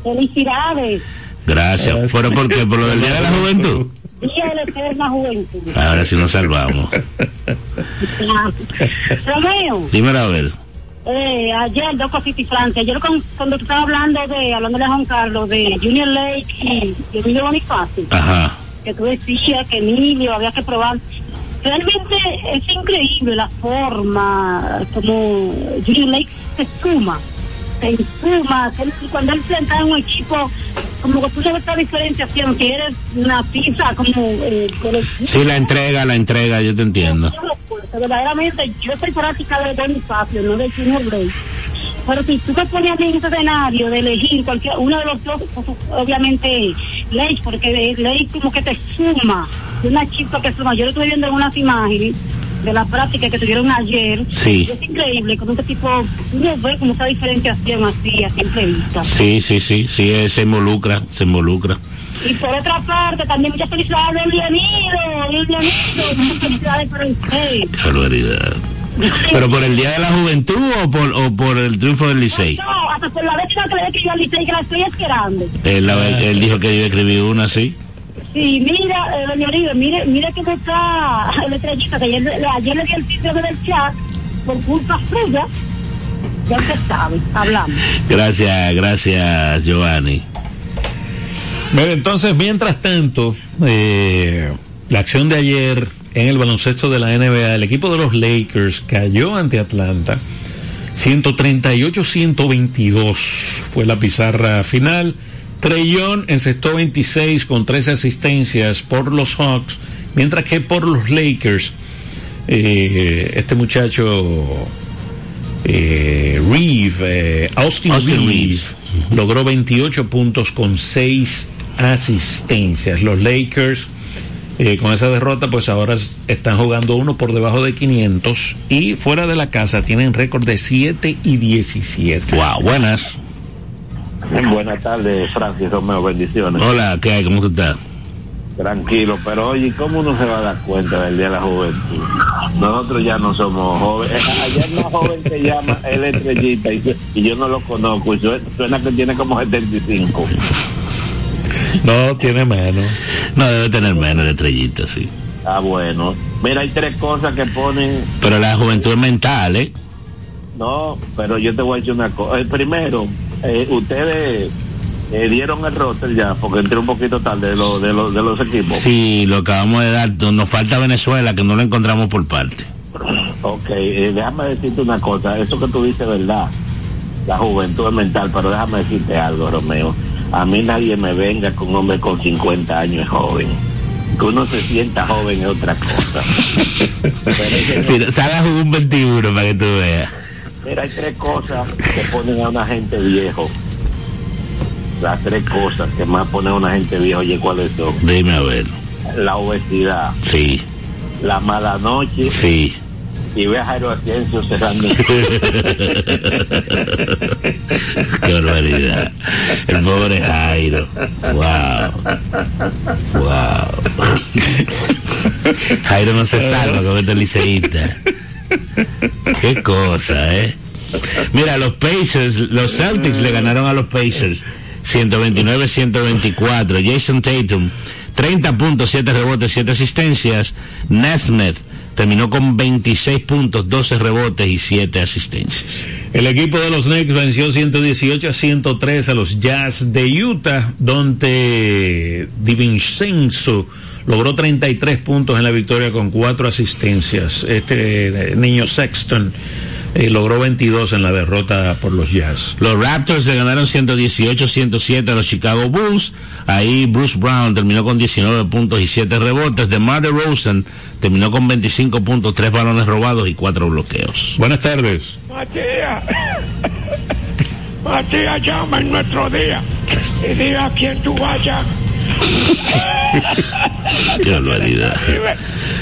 Felicidades. Gracias. ¿Pero por qué? ¿Por lo del Día de la Juventud? Día de la eterna juventud. Ahora sí nos salvamos. Romeo. Dímelo a ver. Eh, ayer dos cositas y Francia. Ayer con- cuando tú estabas hablando de, hablando de Juan Carlos, de Junior Lake y de Emilio Bonifacio, Ajá. que tú decías que Emilio había que probar. Realmente es increíble la forma como Junior Lake se suma, se suma, cuando él en un equipo, como que tú sabes esta diferenciación, que eres una pizza como eh, Sí, la entrega, la entrega, yo te entiendo. verdaderamente yo soy práctica de Bonifacio, no de Junior Lake. Pero si tú te pones en ese escenario de elegir cualquier uno de los dos, pues, obviamente Lake, porque Lake como que te suma, una chica que suma. Yo lo estuve viendo en unas imágenes de la práctica que tuvieron ayer. Sí. Es increíble, como este tipo, uno ve como esa diferenciación así, a simple vista. Sí, sí, sí, sí, eh, se involucra, se involucra. Y por otra parte, también muchas felicidades a Leonido, Leonido, muchas felicidades para usted. Qué barbaridad. ¿Pero por el Día de la Juventud o por, o por el triunfo del Licey? No, hasta por la vez que le escribió al Licey, que la estoy esperando. Él, la- él dijo que iba a escribir una, sí. Sí, mira, eh, doña Oribe, mire, mire cómo está el estrellita, que ayer, le- ayer le di el sitio del chat por culpa suya. Ya usted sabe, hablamos. Gracias, gracias, Giovanni. Mira, entonces, mientras tanto, eh, la acción de ayer en el baloncesto de la NBA, el equipo de los Lakers cayó ante Atlanta. 138-122 fue la pizarra final. Trellón encestó 26 con 13 asistencias por los Hawks, mientras que por los Lakers, eh, este muchacho eh, Reeve, eh, Austin, Austin Reeves, logró 28 puntos con 6 asistencias. Los Lakers, eh, con esa derrota, pues ahora están jugando uno por debajo de 500 y fuera de la casa tienen récord de 7 y 17. Wow, buenas. Buenas tardes, Francis Romeo, bendiciones. Hola, ¿qué hay? ¿Cómo tú estás? Tranquilo, pero oye, ¿cómo uno se va a dar cuenta del Día de la Juventud? Nosotros ya no somos jóvenes. Ayer una joven se llama El Estrellita y, y yo no lo conozco y suena, suena que tiene como 75. No, tiene menos. No, debe tener menos de estrellita, sí. Ah, bueno. Mira, hay tres cosas que ponen... Pero la juventud es mental, ¿eh? No, pero yo te voy a decir una cosa. El primero, eh, ustedes eh, dieron el roster ya, porque entré un poquito tarde de, lo- de, lo- de los equipos. Sí, lo acabamos de dar. Nos falta Venezuela, que no lo encontramos por parte. Ok, eh, déjame decirte una cosa. Eso que tú dices, verdad. La juventud es mental, pero déjame decirte algo, Romeo. A mí nadie me venga con un hombre con 50 años es joven. Que uno se sienta joven es otra cosa. Jugar un 21 para que tú veas. Mira, hay tres cosas que ponen a una gente viejo. Las tres cosas que más ponen a una gente viejo, oye, ¿cuáles son? Dime a ver. La obesidad, Sí, la mala noche sí. Y ve a Jairo Asensio cerrando. Qué barbaridad. El pobre Jairo. Wow. Wow. Jairo no se salva con este liceísta. Qué cosa, ¿eh? Mira, los Pacers, los Celtics le ganaron a los Pacers 129-124. Jason Tatum, 30 puntos, 7 rebotes, 7 asistencias. Nesmith terminó con 26 puntos, 12 rebotes y 7 asistencias. El equipo de los Knicks venció 118 a 103 a los Jazz de Utah, donde DiVincenzo logró 33 puntos en la victoria con cuatro asistencias. Este eh, niño Sexton eh, logró 22 en la derrota por los Jazz. Los Raptors le ganaron 118-107 a los Chicago Bulls. Ahí Bruce Brown terminó con 19 puntos y 7 rebotes. DeMar DeRozan terminó con 25 puntos, 3 balones robados y 4 bloqueos. Buenas tardes. Matías, Matías llama en nuestro día y diga a quién tú vayas. Qué barbaridad.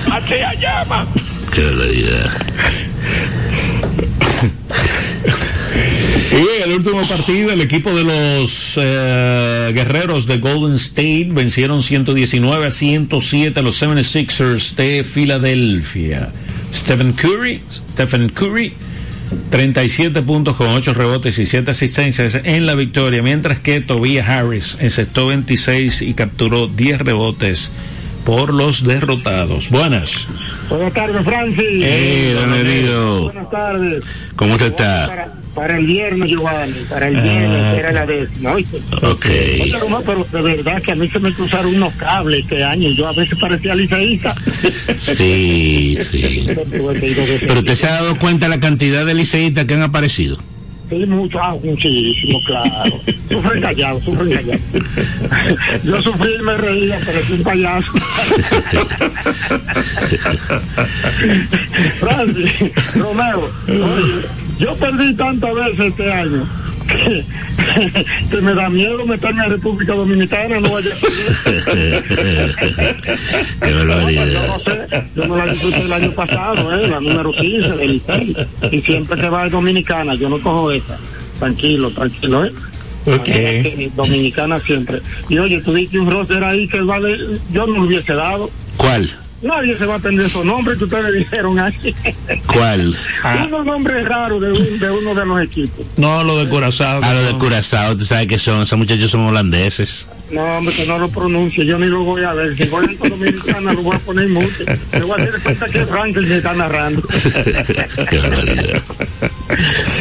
Matías llama. Qué barbaridad. Y el último partido, el equipo de los eh, guerreros de Golden State vencieron 119 a 107 a los 76ers de Filadelfia. Stephen Curry, Stephen Curry, 37 puntos con 8 rebotes y 7 asistencias en la victoria, mientras que Tobias Harris encestó 26 y capturó 10 rebotes por los derrotados. Buenas. Buenas tardes, Francis. Hey, don Herido. Buenas tardes. ¿Cómo usted está? Para, para el viernes, Giovanni, para el viernes, Ah. era la décima. ¿oíste? Ok. Oye, Román, pero de verdad que a mí se me cruzaron unos cables este año yo a veces parecía liceísta. Sí, sí. Pero usted se ha dado cuenta de la cantidad de liceístas que han aparecido. Sí, mucho, ah, muchísimo, claro. Sufren callados, sufren callados. Yo sufrí y me reía, pero es un payaso. Francis, Romeo, oye, yo perdí tantas veces este año que, me da miedo meterme a República Dominicana, no vaya a Qué yo barbaridad. no sé, yo me la disfruté el año pasado, eh, la número 15 del Licey. Y siempre que va a Dominicana, yo no cojo esa. Tranquilo, tranquilo, ¿eh? Dominicana siempre. Y oye, tú dices un roster ahí que vale, yo no lo hubiese dado. ¿Cuál? Nadie se va a aprender esos nombres que ustedes dijeron ahí. ¿Cuál? Unos nombres raros de, un- de uno de los equipos. No, lo de Curazao. A lo de Curazao, tú sabes que son, esos muchachos son holandeses. No, hombre, que no lo pronuncie, yo ni lo voy a ver. Si voy a Dominicana, lo voy a poner mucho. Me voy a hacer cuenta que Franklin que está narrando. Qué.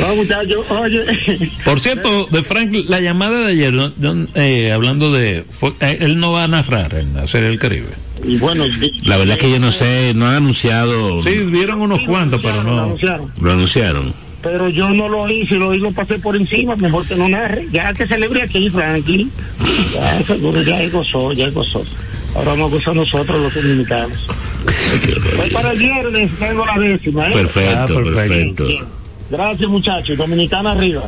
No, muchachos, oye. Por cierto, de Frank, la llamada de ayer, ¿no? ¿no? Eh, hablando de. fue- eh, él no va a narrar en la Serie del Caribe. Y bueno, La verdad es que yo no sé, no han anunciado. Sí, vieron unos cuantos, pero no. anunciaron. Lo anunciaron. Pero yo no lo hice, lo hice, lo pasé por encima, mejor que no narre. Ya que celebre aquí, Franklin. Ya, seguro, ya él gozó, ya gozó. Ahora vamos a gozar nosotros los dominicanos. Voy para el viernes, tengo la décima, ¿eh? Perfecto, Ah, perfecto. perfecto. Bien. Gracias, muchachos. Dominicana arriba.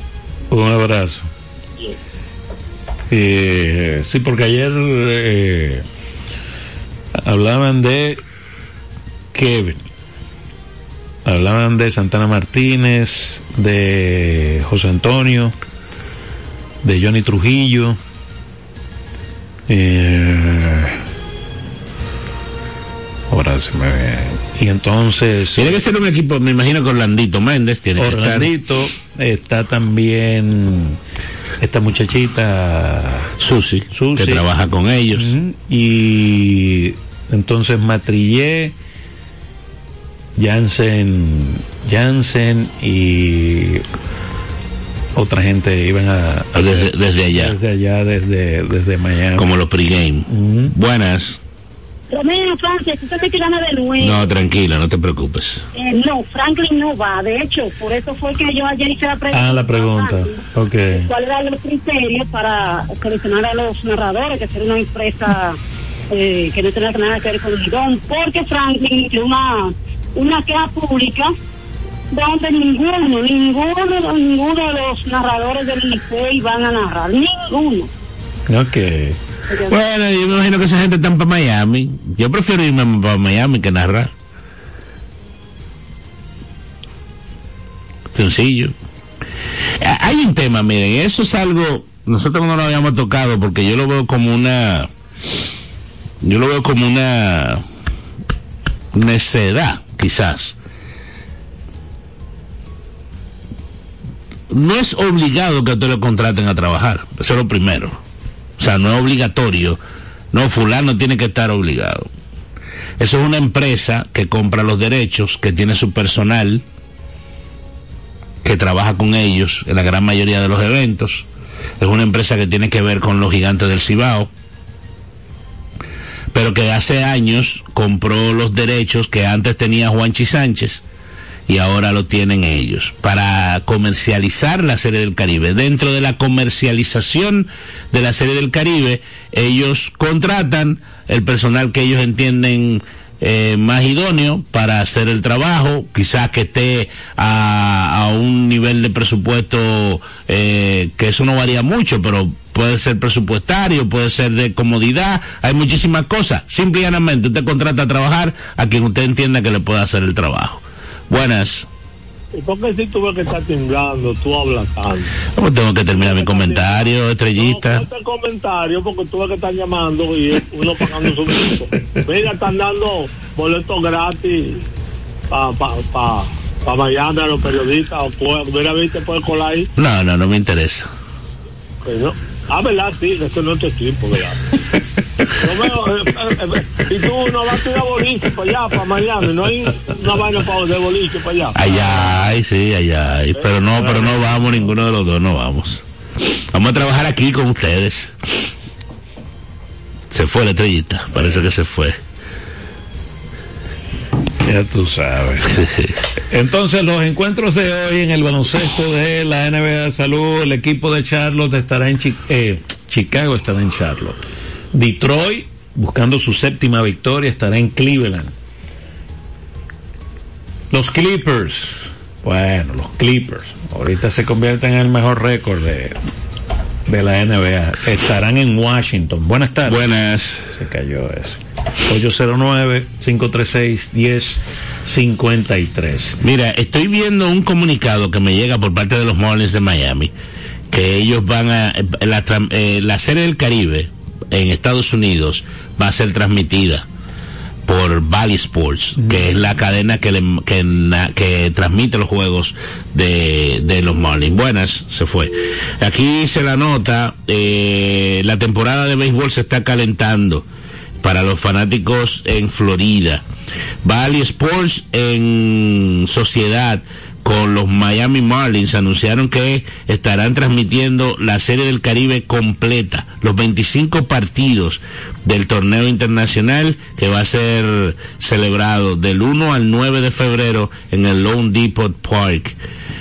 Un abrazo. Eh, sí, porque ayer eh, hablaban de Kevin, hablaban de Santana Martínez, de José Antonio, de Johnny Trujillo. eh, paráseme bien. Y entonces. Tiene que ser un equipo, me imagino que Orlandito Méndez tiene que estar. Orlandito, está también esta muchachita Susi, Susi. que trabaja con ellos. Y entonces Matrillé, Jansen, Jansen y otra gente iban a, a Desde, hacer- desde allá, desde allá, desde, desde Miami. como los pregame. Buenas. Romeo, Francia, tú te tirando de nuevo. No, tranquila, no te preocupes. Eh, no, Franklin no va. De hecho, por eso fue que yo ayer hice la pregunta. Ah, la pregunta. Ok. ¿Cuáles eran los criterios para seleccionar a los narradores? Que ser una empresa eh, que no tenga nada que ver con el guion. Porque Franklin tiene una, una queja pública donde ninguno, ninguno, ninguno de los narradores del Licey van a narrar. Ninguno. Ok. Bueno, yo me imagino que esa gente está para Miami. Yo prefiero irme para Miami que narrar. Sencillo. Hay un tema, miren, eso es algo, nosotros no lo habíamos tocado porque yo lo veo como una, yo lo veo como una necedad, quizás. No es obligado que usted lo contraten a trabajar, eso es lo primero. O sea, no es obligatorio. No, fulano tiene que estar obligado. Eso es una empresa que compra los derechos, que tiene su personal, que trabaja con ellos en la gran mayoría de los eventos. Es una empresa que tiene que ver con los gigantes del Cibao, pero que hace años compró los derechos que antes tenía Juanchi Sánchez y ahora lo tienen ellos para comercializar la serie del Caribe. Dentro de la comercialización de la serie del Caribe, ellos contratan el personal que ellos entienden eh, más idóneo para hacer el trabajo, quizás que esté a, a un nivel de presupuesto eh, que eso no varía mucho, pero puede ser presupuestario, puede ser de comodidad, hay muchísimas cosas. Simple y llanamente usted contrata a trabajar a quien usted entienda que le pueda hacer el trabajo. Buenas. ¿Y por qué si tú ves que está temblando, tú hablas tanto? ¿Cómo tengo que terminar mi comentario, estrellita? Este comentario, porque tú ves que están llamando y uno pagando su gusto. Mira, están dando boletos gratis para pa, pa, pa Miami a los periodistas. O Mira, viste, puede colar ahí. No, no, no me interesa. Que no. Ah, ¿verdad? Sí, eso no es tu equipo, ¿verdad? Eh, eh, eh, y tú no vas a ir a boliche para allá, para Miami. No hay una vaina para de boliche para allá. Allá, ay, sí, allá. ay, Pero no, pero no vamos, ninguno de los dos no vamos. Vamos a trabajar aquí con ustedes. Se fue la estrellita, parece que se fue. Ya tú sabes. Entonces, los encuentros de hoy en el baloncesto de la NBA de Salud, el equipo de Charlotte estará en Chi- eh, Chicago, estará en Charlotte. Detroit, buscando su séptima victoria, estará en Cleveland. Los Clippers, bueno, los Clippers, ahorita se convierten en el mejor récord de, de la NBA. Estarán en Washington. Buenas tardes. Buenas. Se cayó eso. 809-536-1053. Mira, estoy viendo un comunicado que me llega por parte de los Marlins de Miami, que ellos van a, la, tram- eh, la serie del Caribe en Estados Unidos va a ser transmitida por Valley Sports, que es la cadena que, le- que, que transmite los juegos de, de los Marlins. Buenas, se fue. Aquí se la nota, eh, la temporada de béisbol se está calentando para los fanáticos en Florida. Valley Sports en sociedad con los Miami Marlins anunciaron que estarán transmitiendo la Serie del Caribe completa, los 25 partidos del torneo internacional que va a ser celebrado del 1 al 9 de febrero en el Lone Depot Park.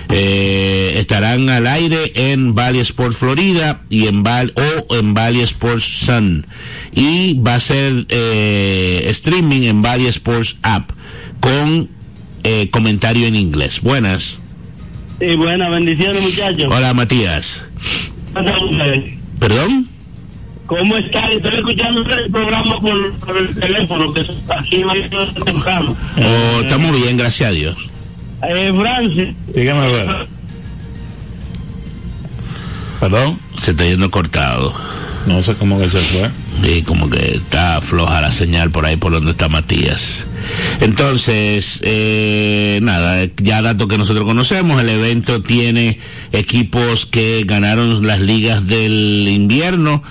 Eh, estarán al aire en Valley Sports Florida y en Val o en Valley Sports Sun y va a ser eh, streaming en Valley Sports App con eh, comentario en inglés. Buenas. Sí, buenas bendiciones, muchachos. Hola Matías. ¿Perdón? ¿Cómo está? Estoy escuchando el programa por, por el teléfono, que aquí más temprano. Oh, estamos bien, gracias a Dios. Eh, Francis. Dígame, a ver. Perdón. Se está yendo cortado. No sé cómo que se fue. Sí, como que está floja la señal por ahí por donde está Matías. Entonces, eh, nada, ya datos que nosotros conocemos, el evento tiene equipos que ganaron las ligas del invierno,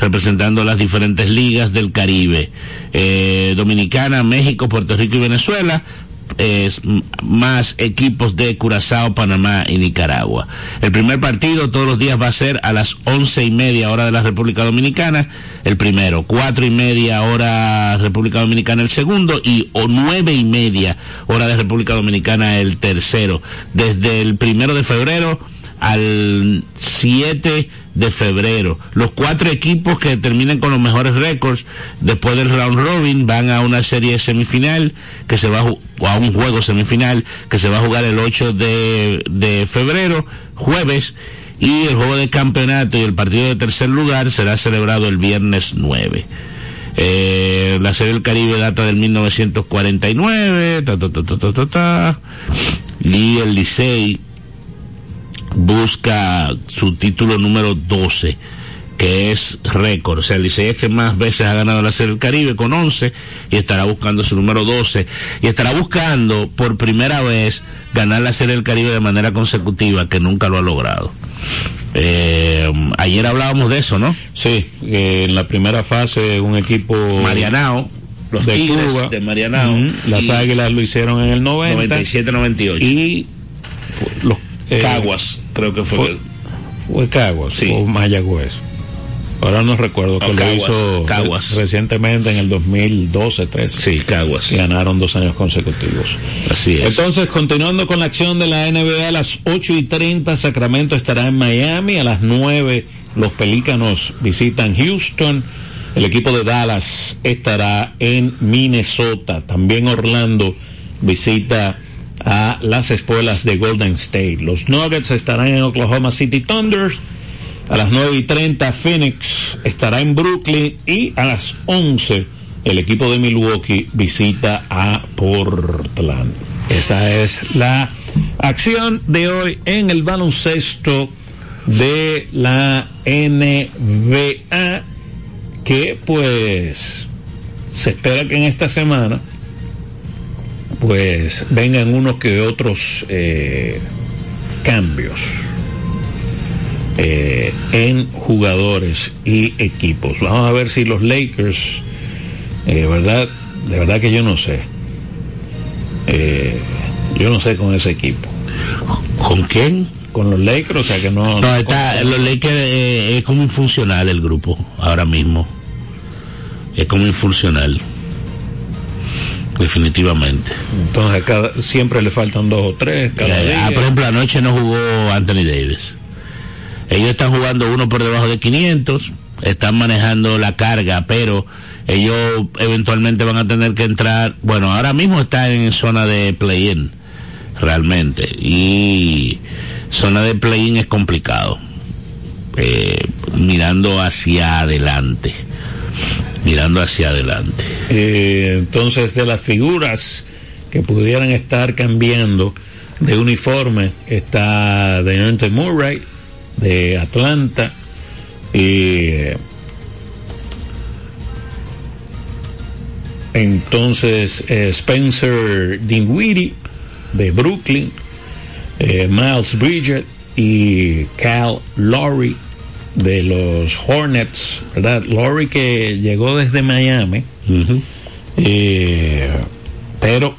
representando las diferentes ligas del Caribe. Eh, Dominicana, México, Puerto Rico y Venezuela es m- más equipos de Curazao, Panamá y Nicaragua. El primer partido todos los días va a ser a las once y media hora de la República Dominicana, el primero, cuatro y media hora República Dominicana el segundo y o nueve y media hora de República Dominicana el tercero. Desde el primero de febrero al 7 de febrero. Los cuatro equipos que terminen con los mejores récords después del round robin van a una serie semifinal que se va a, un juego semifinal que se va a jugar el 8 de, de febrero, jueves, y el juego de campeonato y el partido de tercer lugar será celebrado el viernes 9. Eh, la Serie del Caribe data del 1949, ta, ta, ta, ta, ta, ta, ta. y el Licey busca su título número 12, que es récord. O sea, el Licey es que más veces ha ganado la Serie del Caribe con 11 y estará buscando su número 12 y estará buscando por primera vez ganar la Serie del Caribe de manera consecutiva, que nunca lo ha logrado. Eh, ayer hablábamos de eso, ¿no? Sí, eh, en la primera fase un equipo Marianao, los de Tigres Cuba. de Marianao. Las Águilas lo hicieron en el 90. 97-98. Y los eh, Caguas, creo que fue. fue, fue Caguas Sí. o Mayagüez. Ahora no recuerdo que lo Caguas, hizo Caguas. re- recientemente en el 2012, 13. Sí, Caguas. Ganaron dos años consecutivos. Así es. Entonces, continuando con la acción de la NBA, a las 8 y 30, Sacramento estará en Miami. A las 9, los Pelícanos visitan Houston. El equipo de Dallas estará en Minnesota. También Orlando visita a las espuelas de Golden State. Los Nuggets estarán en Oklahoma City Thunders. A las 9 y 30, Phoenix estará en Brooklyn. Y a las 11, el equipo de Milwaukee visita a Portland. Esa es la acción de hoy en el baloncesto de la NBA que pues se espera que en esta semana pues vengan unos que otros eh, cambios eh, en jugadores y equipos. Vamos a ver si los Lakers, eh, verdad, de verdad que yo no sé. Eh, yo no sé con ese equipo. ¿Con quién? Con los Lakers, o sea que no. No, está, los Lakers es como infuncional el grupo ahora mismo. Es como infuncional. Definitivamente. Entonces cada, siempre le faltan dos o tres. Cada Eh, día. ah, por ejemplo, anoche no jugó Anthony Davis. Ellos están jugando uno por debajo de 500, están manejando la carga, pero ellos eventualmente van a tener que entrar. Bueno, ahora mismo están en zona de play-in, realmente. Y zona de play-in es complicado. Eh, mirando hacia adelante. Mirando hacia adelante. Eh, entonces, de las figuras que pudieran estar cambiando de uniforme, está Deontay Murray de Atlanta. Y entonces eh, Spencer Dinwiddie de Brooklyn, eh, Miles Bridget y Cal Lowry de los Hornets, ¿verdad? Lowry que llegó desde Miami, eh, pero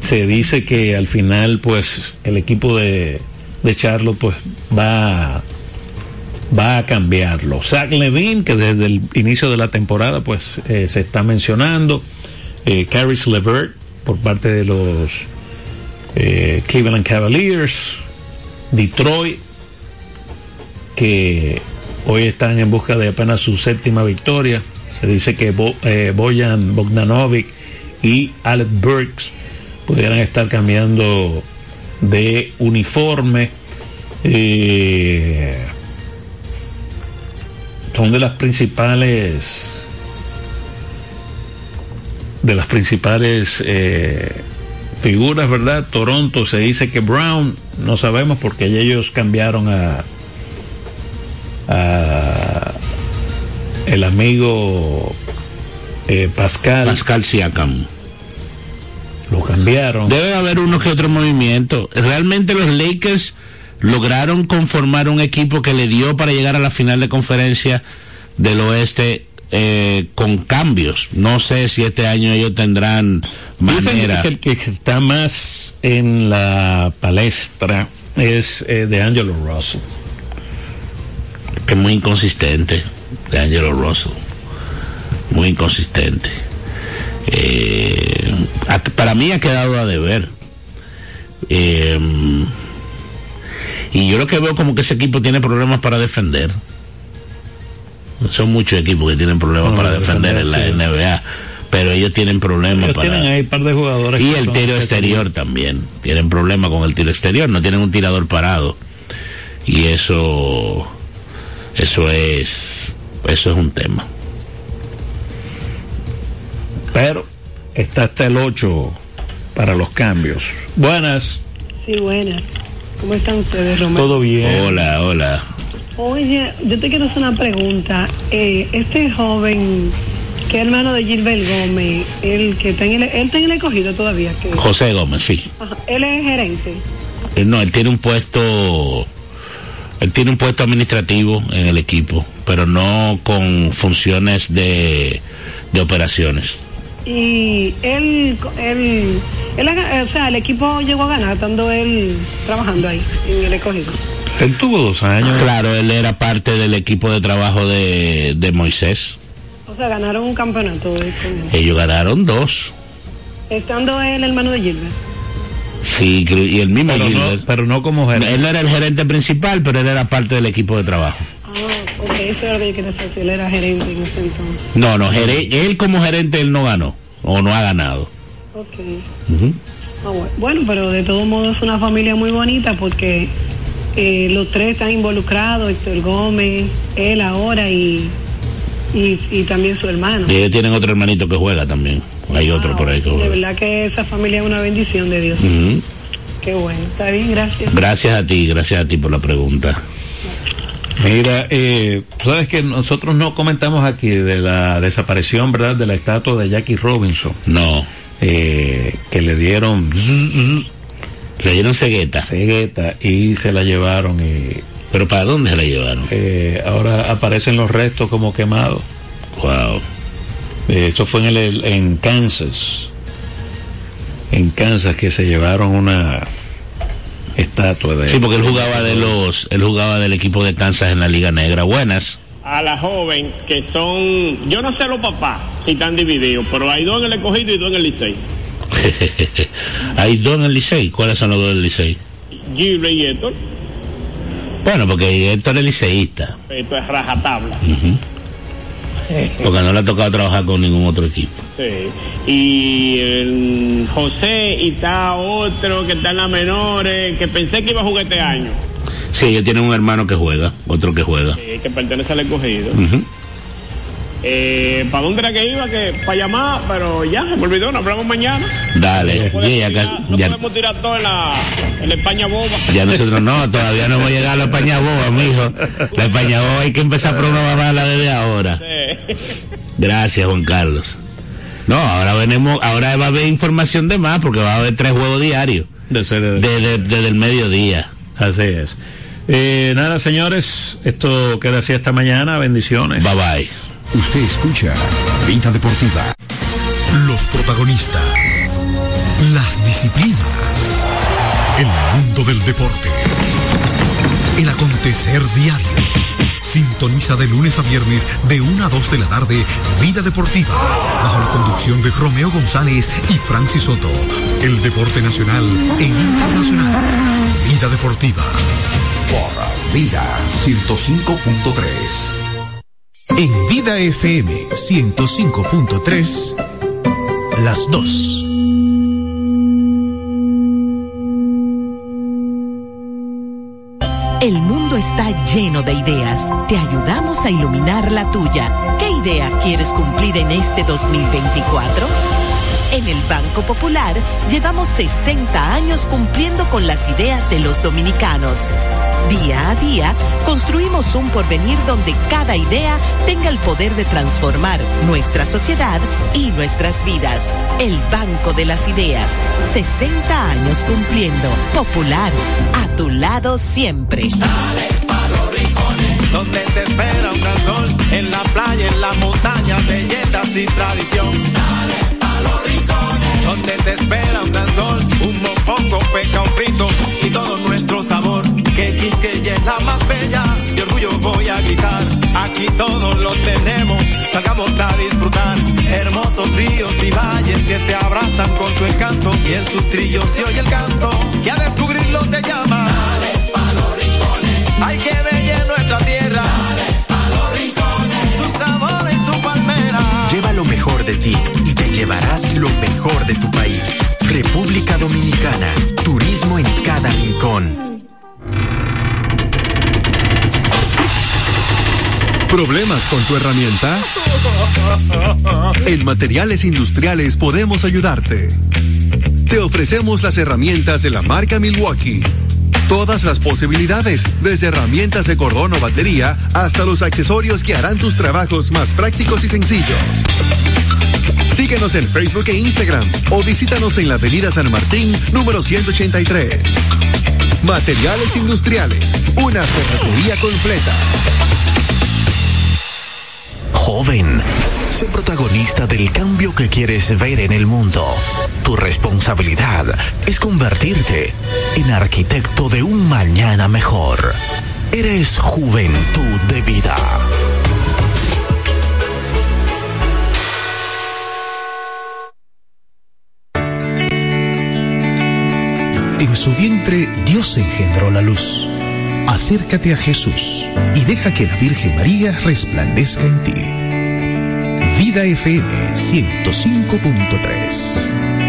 se dice que al final, pues, el equipo de, de Charlotte, pues, va, va a cambiarlo. Zach Levine, que desde el inicio de la temporada, pues, eh, se está mencionando, eh, Caris Levert por parte de los eh, Cleveland Cavaliers, Detroit, que hoy están en busca de apenas su séptima victoria. Se dice que Bo- eh, Bojan Bogdanovic y Alec Burks pudieran estar cambiando de uniforme. Eh, son de las principales de las principales eh, figuras, ¿verdad? Toronto se dice que Brown, no sabemos porque ellos cambiaron a, a el amigo eh, Pascal. Pascal Siakam. Lo cambiaron. Debe haber uno que otro movimiento. Realmente los Lakers lograron conformar un equipo que le dio para llegar a la final de conferencia del oeste eh, con cambios. No sé si este año ellos tendrán Dicen manera. que el que está más en la palestra es eh, de Angelo Russell. Es muy inconsistente de Angelo Russell muy inconsistente Eh, para mí ha quedado a deber Eh, y yo lo que veo como que ese equipo tiene problemas para defender son muchos equipos que tienen problemas No, para defender, defender, en la sí. NBA pero ellos tienen problemas Ellos para tienen ahí un par de jugadores. y el tiro exterior también. Tienen problemas con el tiro exterior. No tienen un tirador parado. Y eso, eso es, eso es un tema. Pero está hasta el 8 para los cambios. Buenas. Sí, buenas. ¿Cómo están ustedes, Romero? Todo bien. Hola, hola. Oye, yo te quiero hacer una pregunta. Eh, este joven, que es hermano de Gilbert Gómez, el que está en el, él está en el escogido todavía. Que, José Gómez, sí. Ajá, él es gerente. Eh, No, él tiene un puesto, él tiene un puesto administrativo en el equipo, pero no con funciones de, de operaciones. Y él, él, o sea, el equipo llegó a ganar estando él trabajando ahí, en el escogido. Él tuvo dos años. Claro, él era parte del equipo de trabajo de, de Moisés. O sea, ganaron un campeonato. Ellos ganaron dos. Estando él hermano de Gilbert. Sí, y el mismo Pero no- Gilbert. pero no como gerente. Él no era el gerente principal, pero él era parte del equipo de trabajo. Ah, ok, eso era lo que yo quería saber, si él era gerente en ese entonces. No, no, gere- él como gerente él no ganó, o no ha ganado. Ok. Ah, bueno. Bueno, pero de todos modos es una familia muy bonita porque eh, los tres están involucrados, Héctor Gómez, él ahora y, y, y también su hermano. Y ellos tienen otro hermanito que juega también. Hay otro por ahí De verdad que esa familia es una bendición de Dios. Ujú. Qué bueno, está bien, gracias. Gracias a ti, gracias a ti por la pregunta. Mira, eh, tú sabes que nosotros no comentamos aquí de la desaparición, ¿verdad? De la estatua de Jackie Robinson. No. Eh, que le dieron. Le dieron cegueta. Cegueta y se la llevaron. Y, ¿Pero para dónde se la llevaron? eh, ahora aparecen los restos como quemados. Wow. Eh, Esto fue en, el, en Kansas. En Kansas que se llevaron una estatua de. Sí, porque él jugaba de los, él jugaba del equipo de Kansas en la Liga Negra. Buenas. A la joven que son, yo no sé los papás si están divididos, pero hay dos en el escogido y dos en el licey. Hay dos en el Licey. ¿Cuáles son los dos del Licey? Gilbert y Héctor, Bueno, porque Héctor es liceísta. esto es rajatabla. Porque no le ha tocado trabajar con ningún otro equipo. Sí. Y el José y está otro que está en las menores, que pensé que iba a jugar este año, Sí, ellos tienen un hermano que juega, otro que juega. eh, que pertenece al escogido. Ujú. Eh, ¿Para dónde era que iba? Que para llamar, pero ya, se me olvidó, nos hablamos mañana. Dale, No podemos, ya, tirar, ya, no ya- podemos tirar todo en la, en la España boba. ya nosotros no, todavía no hemos llegado a la España boba, mijo. La España boba hay que empezar por una mamada desde ahora. Sí. Gracias, Juan Carlos. No, ahora venimos, ahora va a haber información de más porque va a haber tres juegos diarios. Desde, desde, desde el mediodía. Así es. Eh, nada, señores, esto queda así hasta mañana. Bendiciones. Bye bye. Usted escucha Vida Deportiva. Los protagonistas. Las disciplinas. El mundo del deporte. El acontecer diario. Sintoniza de lunes a viernes de 1 a 2 de la tarde Vida Deportiva. Bajo la conducción de Romeo González y Francis Soto. El deporte nacional e internacional. Vida Deportiva. Por Vida 105.3. En Vida FM 105.3, las dos. El mundo está lleno de ideas. Te ayudamos a iluminar la tuya. ¿Qué idea quieres cumplir en este 2024? En el Banco Popular llevamos 60 años cumpliendo con las ideas de los dominicanos. Día a día, construimos un porvenir donde cada idea tenga el poder de transformar nuestra sociedad y nuestras vidas. El Banco de las Ideas, 60 años cumpliendo. Popular, a tu lado siempre. Donde te espera un gran sol, en la playa, en la montaña, belletas y tradición. Dale a los rincones. Donde te espera un gran sol, un mopongo, peca, un frito y la más bella, de orgullo voy a gritar. Aquí todos lo tenemos, salgamos a disfrutar. Hermosos ríos y valles que te abrazan con su encanto. Y en sus trillos se oye el canto, que a descubrirlo te llama. Dale a los rincones. Hay que bella nuestra tierra. Dale a los rincones. Su sabor y su palmera. Lleva lo mejor de ti y te llevarás lo mejor de tu país. República Dominicana. Turismo en cada rincón. ¿Problemas con tu herramienta? En Materiales Industriales podemos ayudarte. Te ofrecemos las herramientas de la marca Milwaukee. Todas las posibilidades, desde herramientas de cordón o batería hasta los accesorios que harán tus trabajos más prácticos y sencillos. Síguenos en Facebook e Instagram o visítanos en la Avenida San Martín, número 183. Materiales Industriales, una ferretería completa. Joven, sé protagonista del cambio que quieres ver en el mundo. Tu responsabilidad es convertirte en arquitecto de un mañana mejor. Eres juventud de vida. En su vientre Dios engendró la luz. Acércate a Jesús y deja que la Virgen María resplandezca en ti. Vida FM 105.3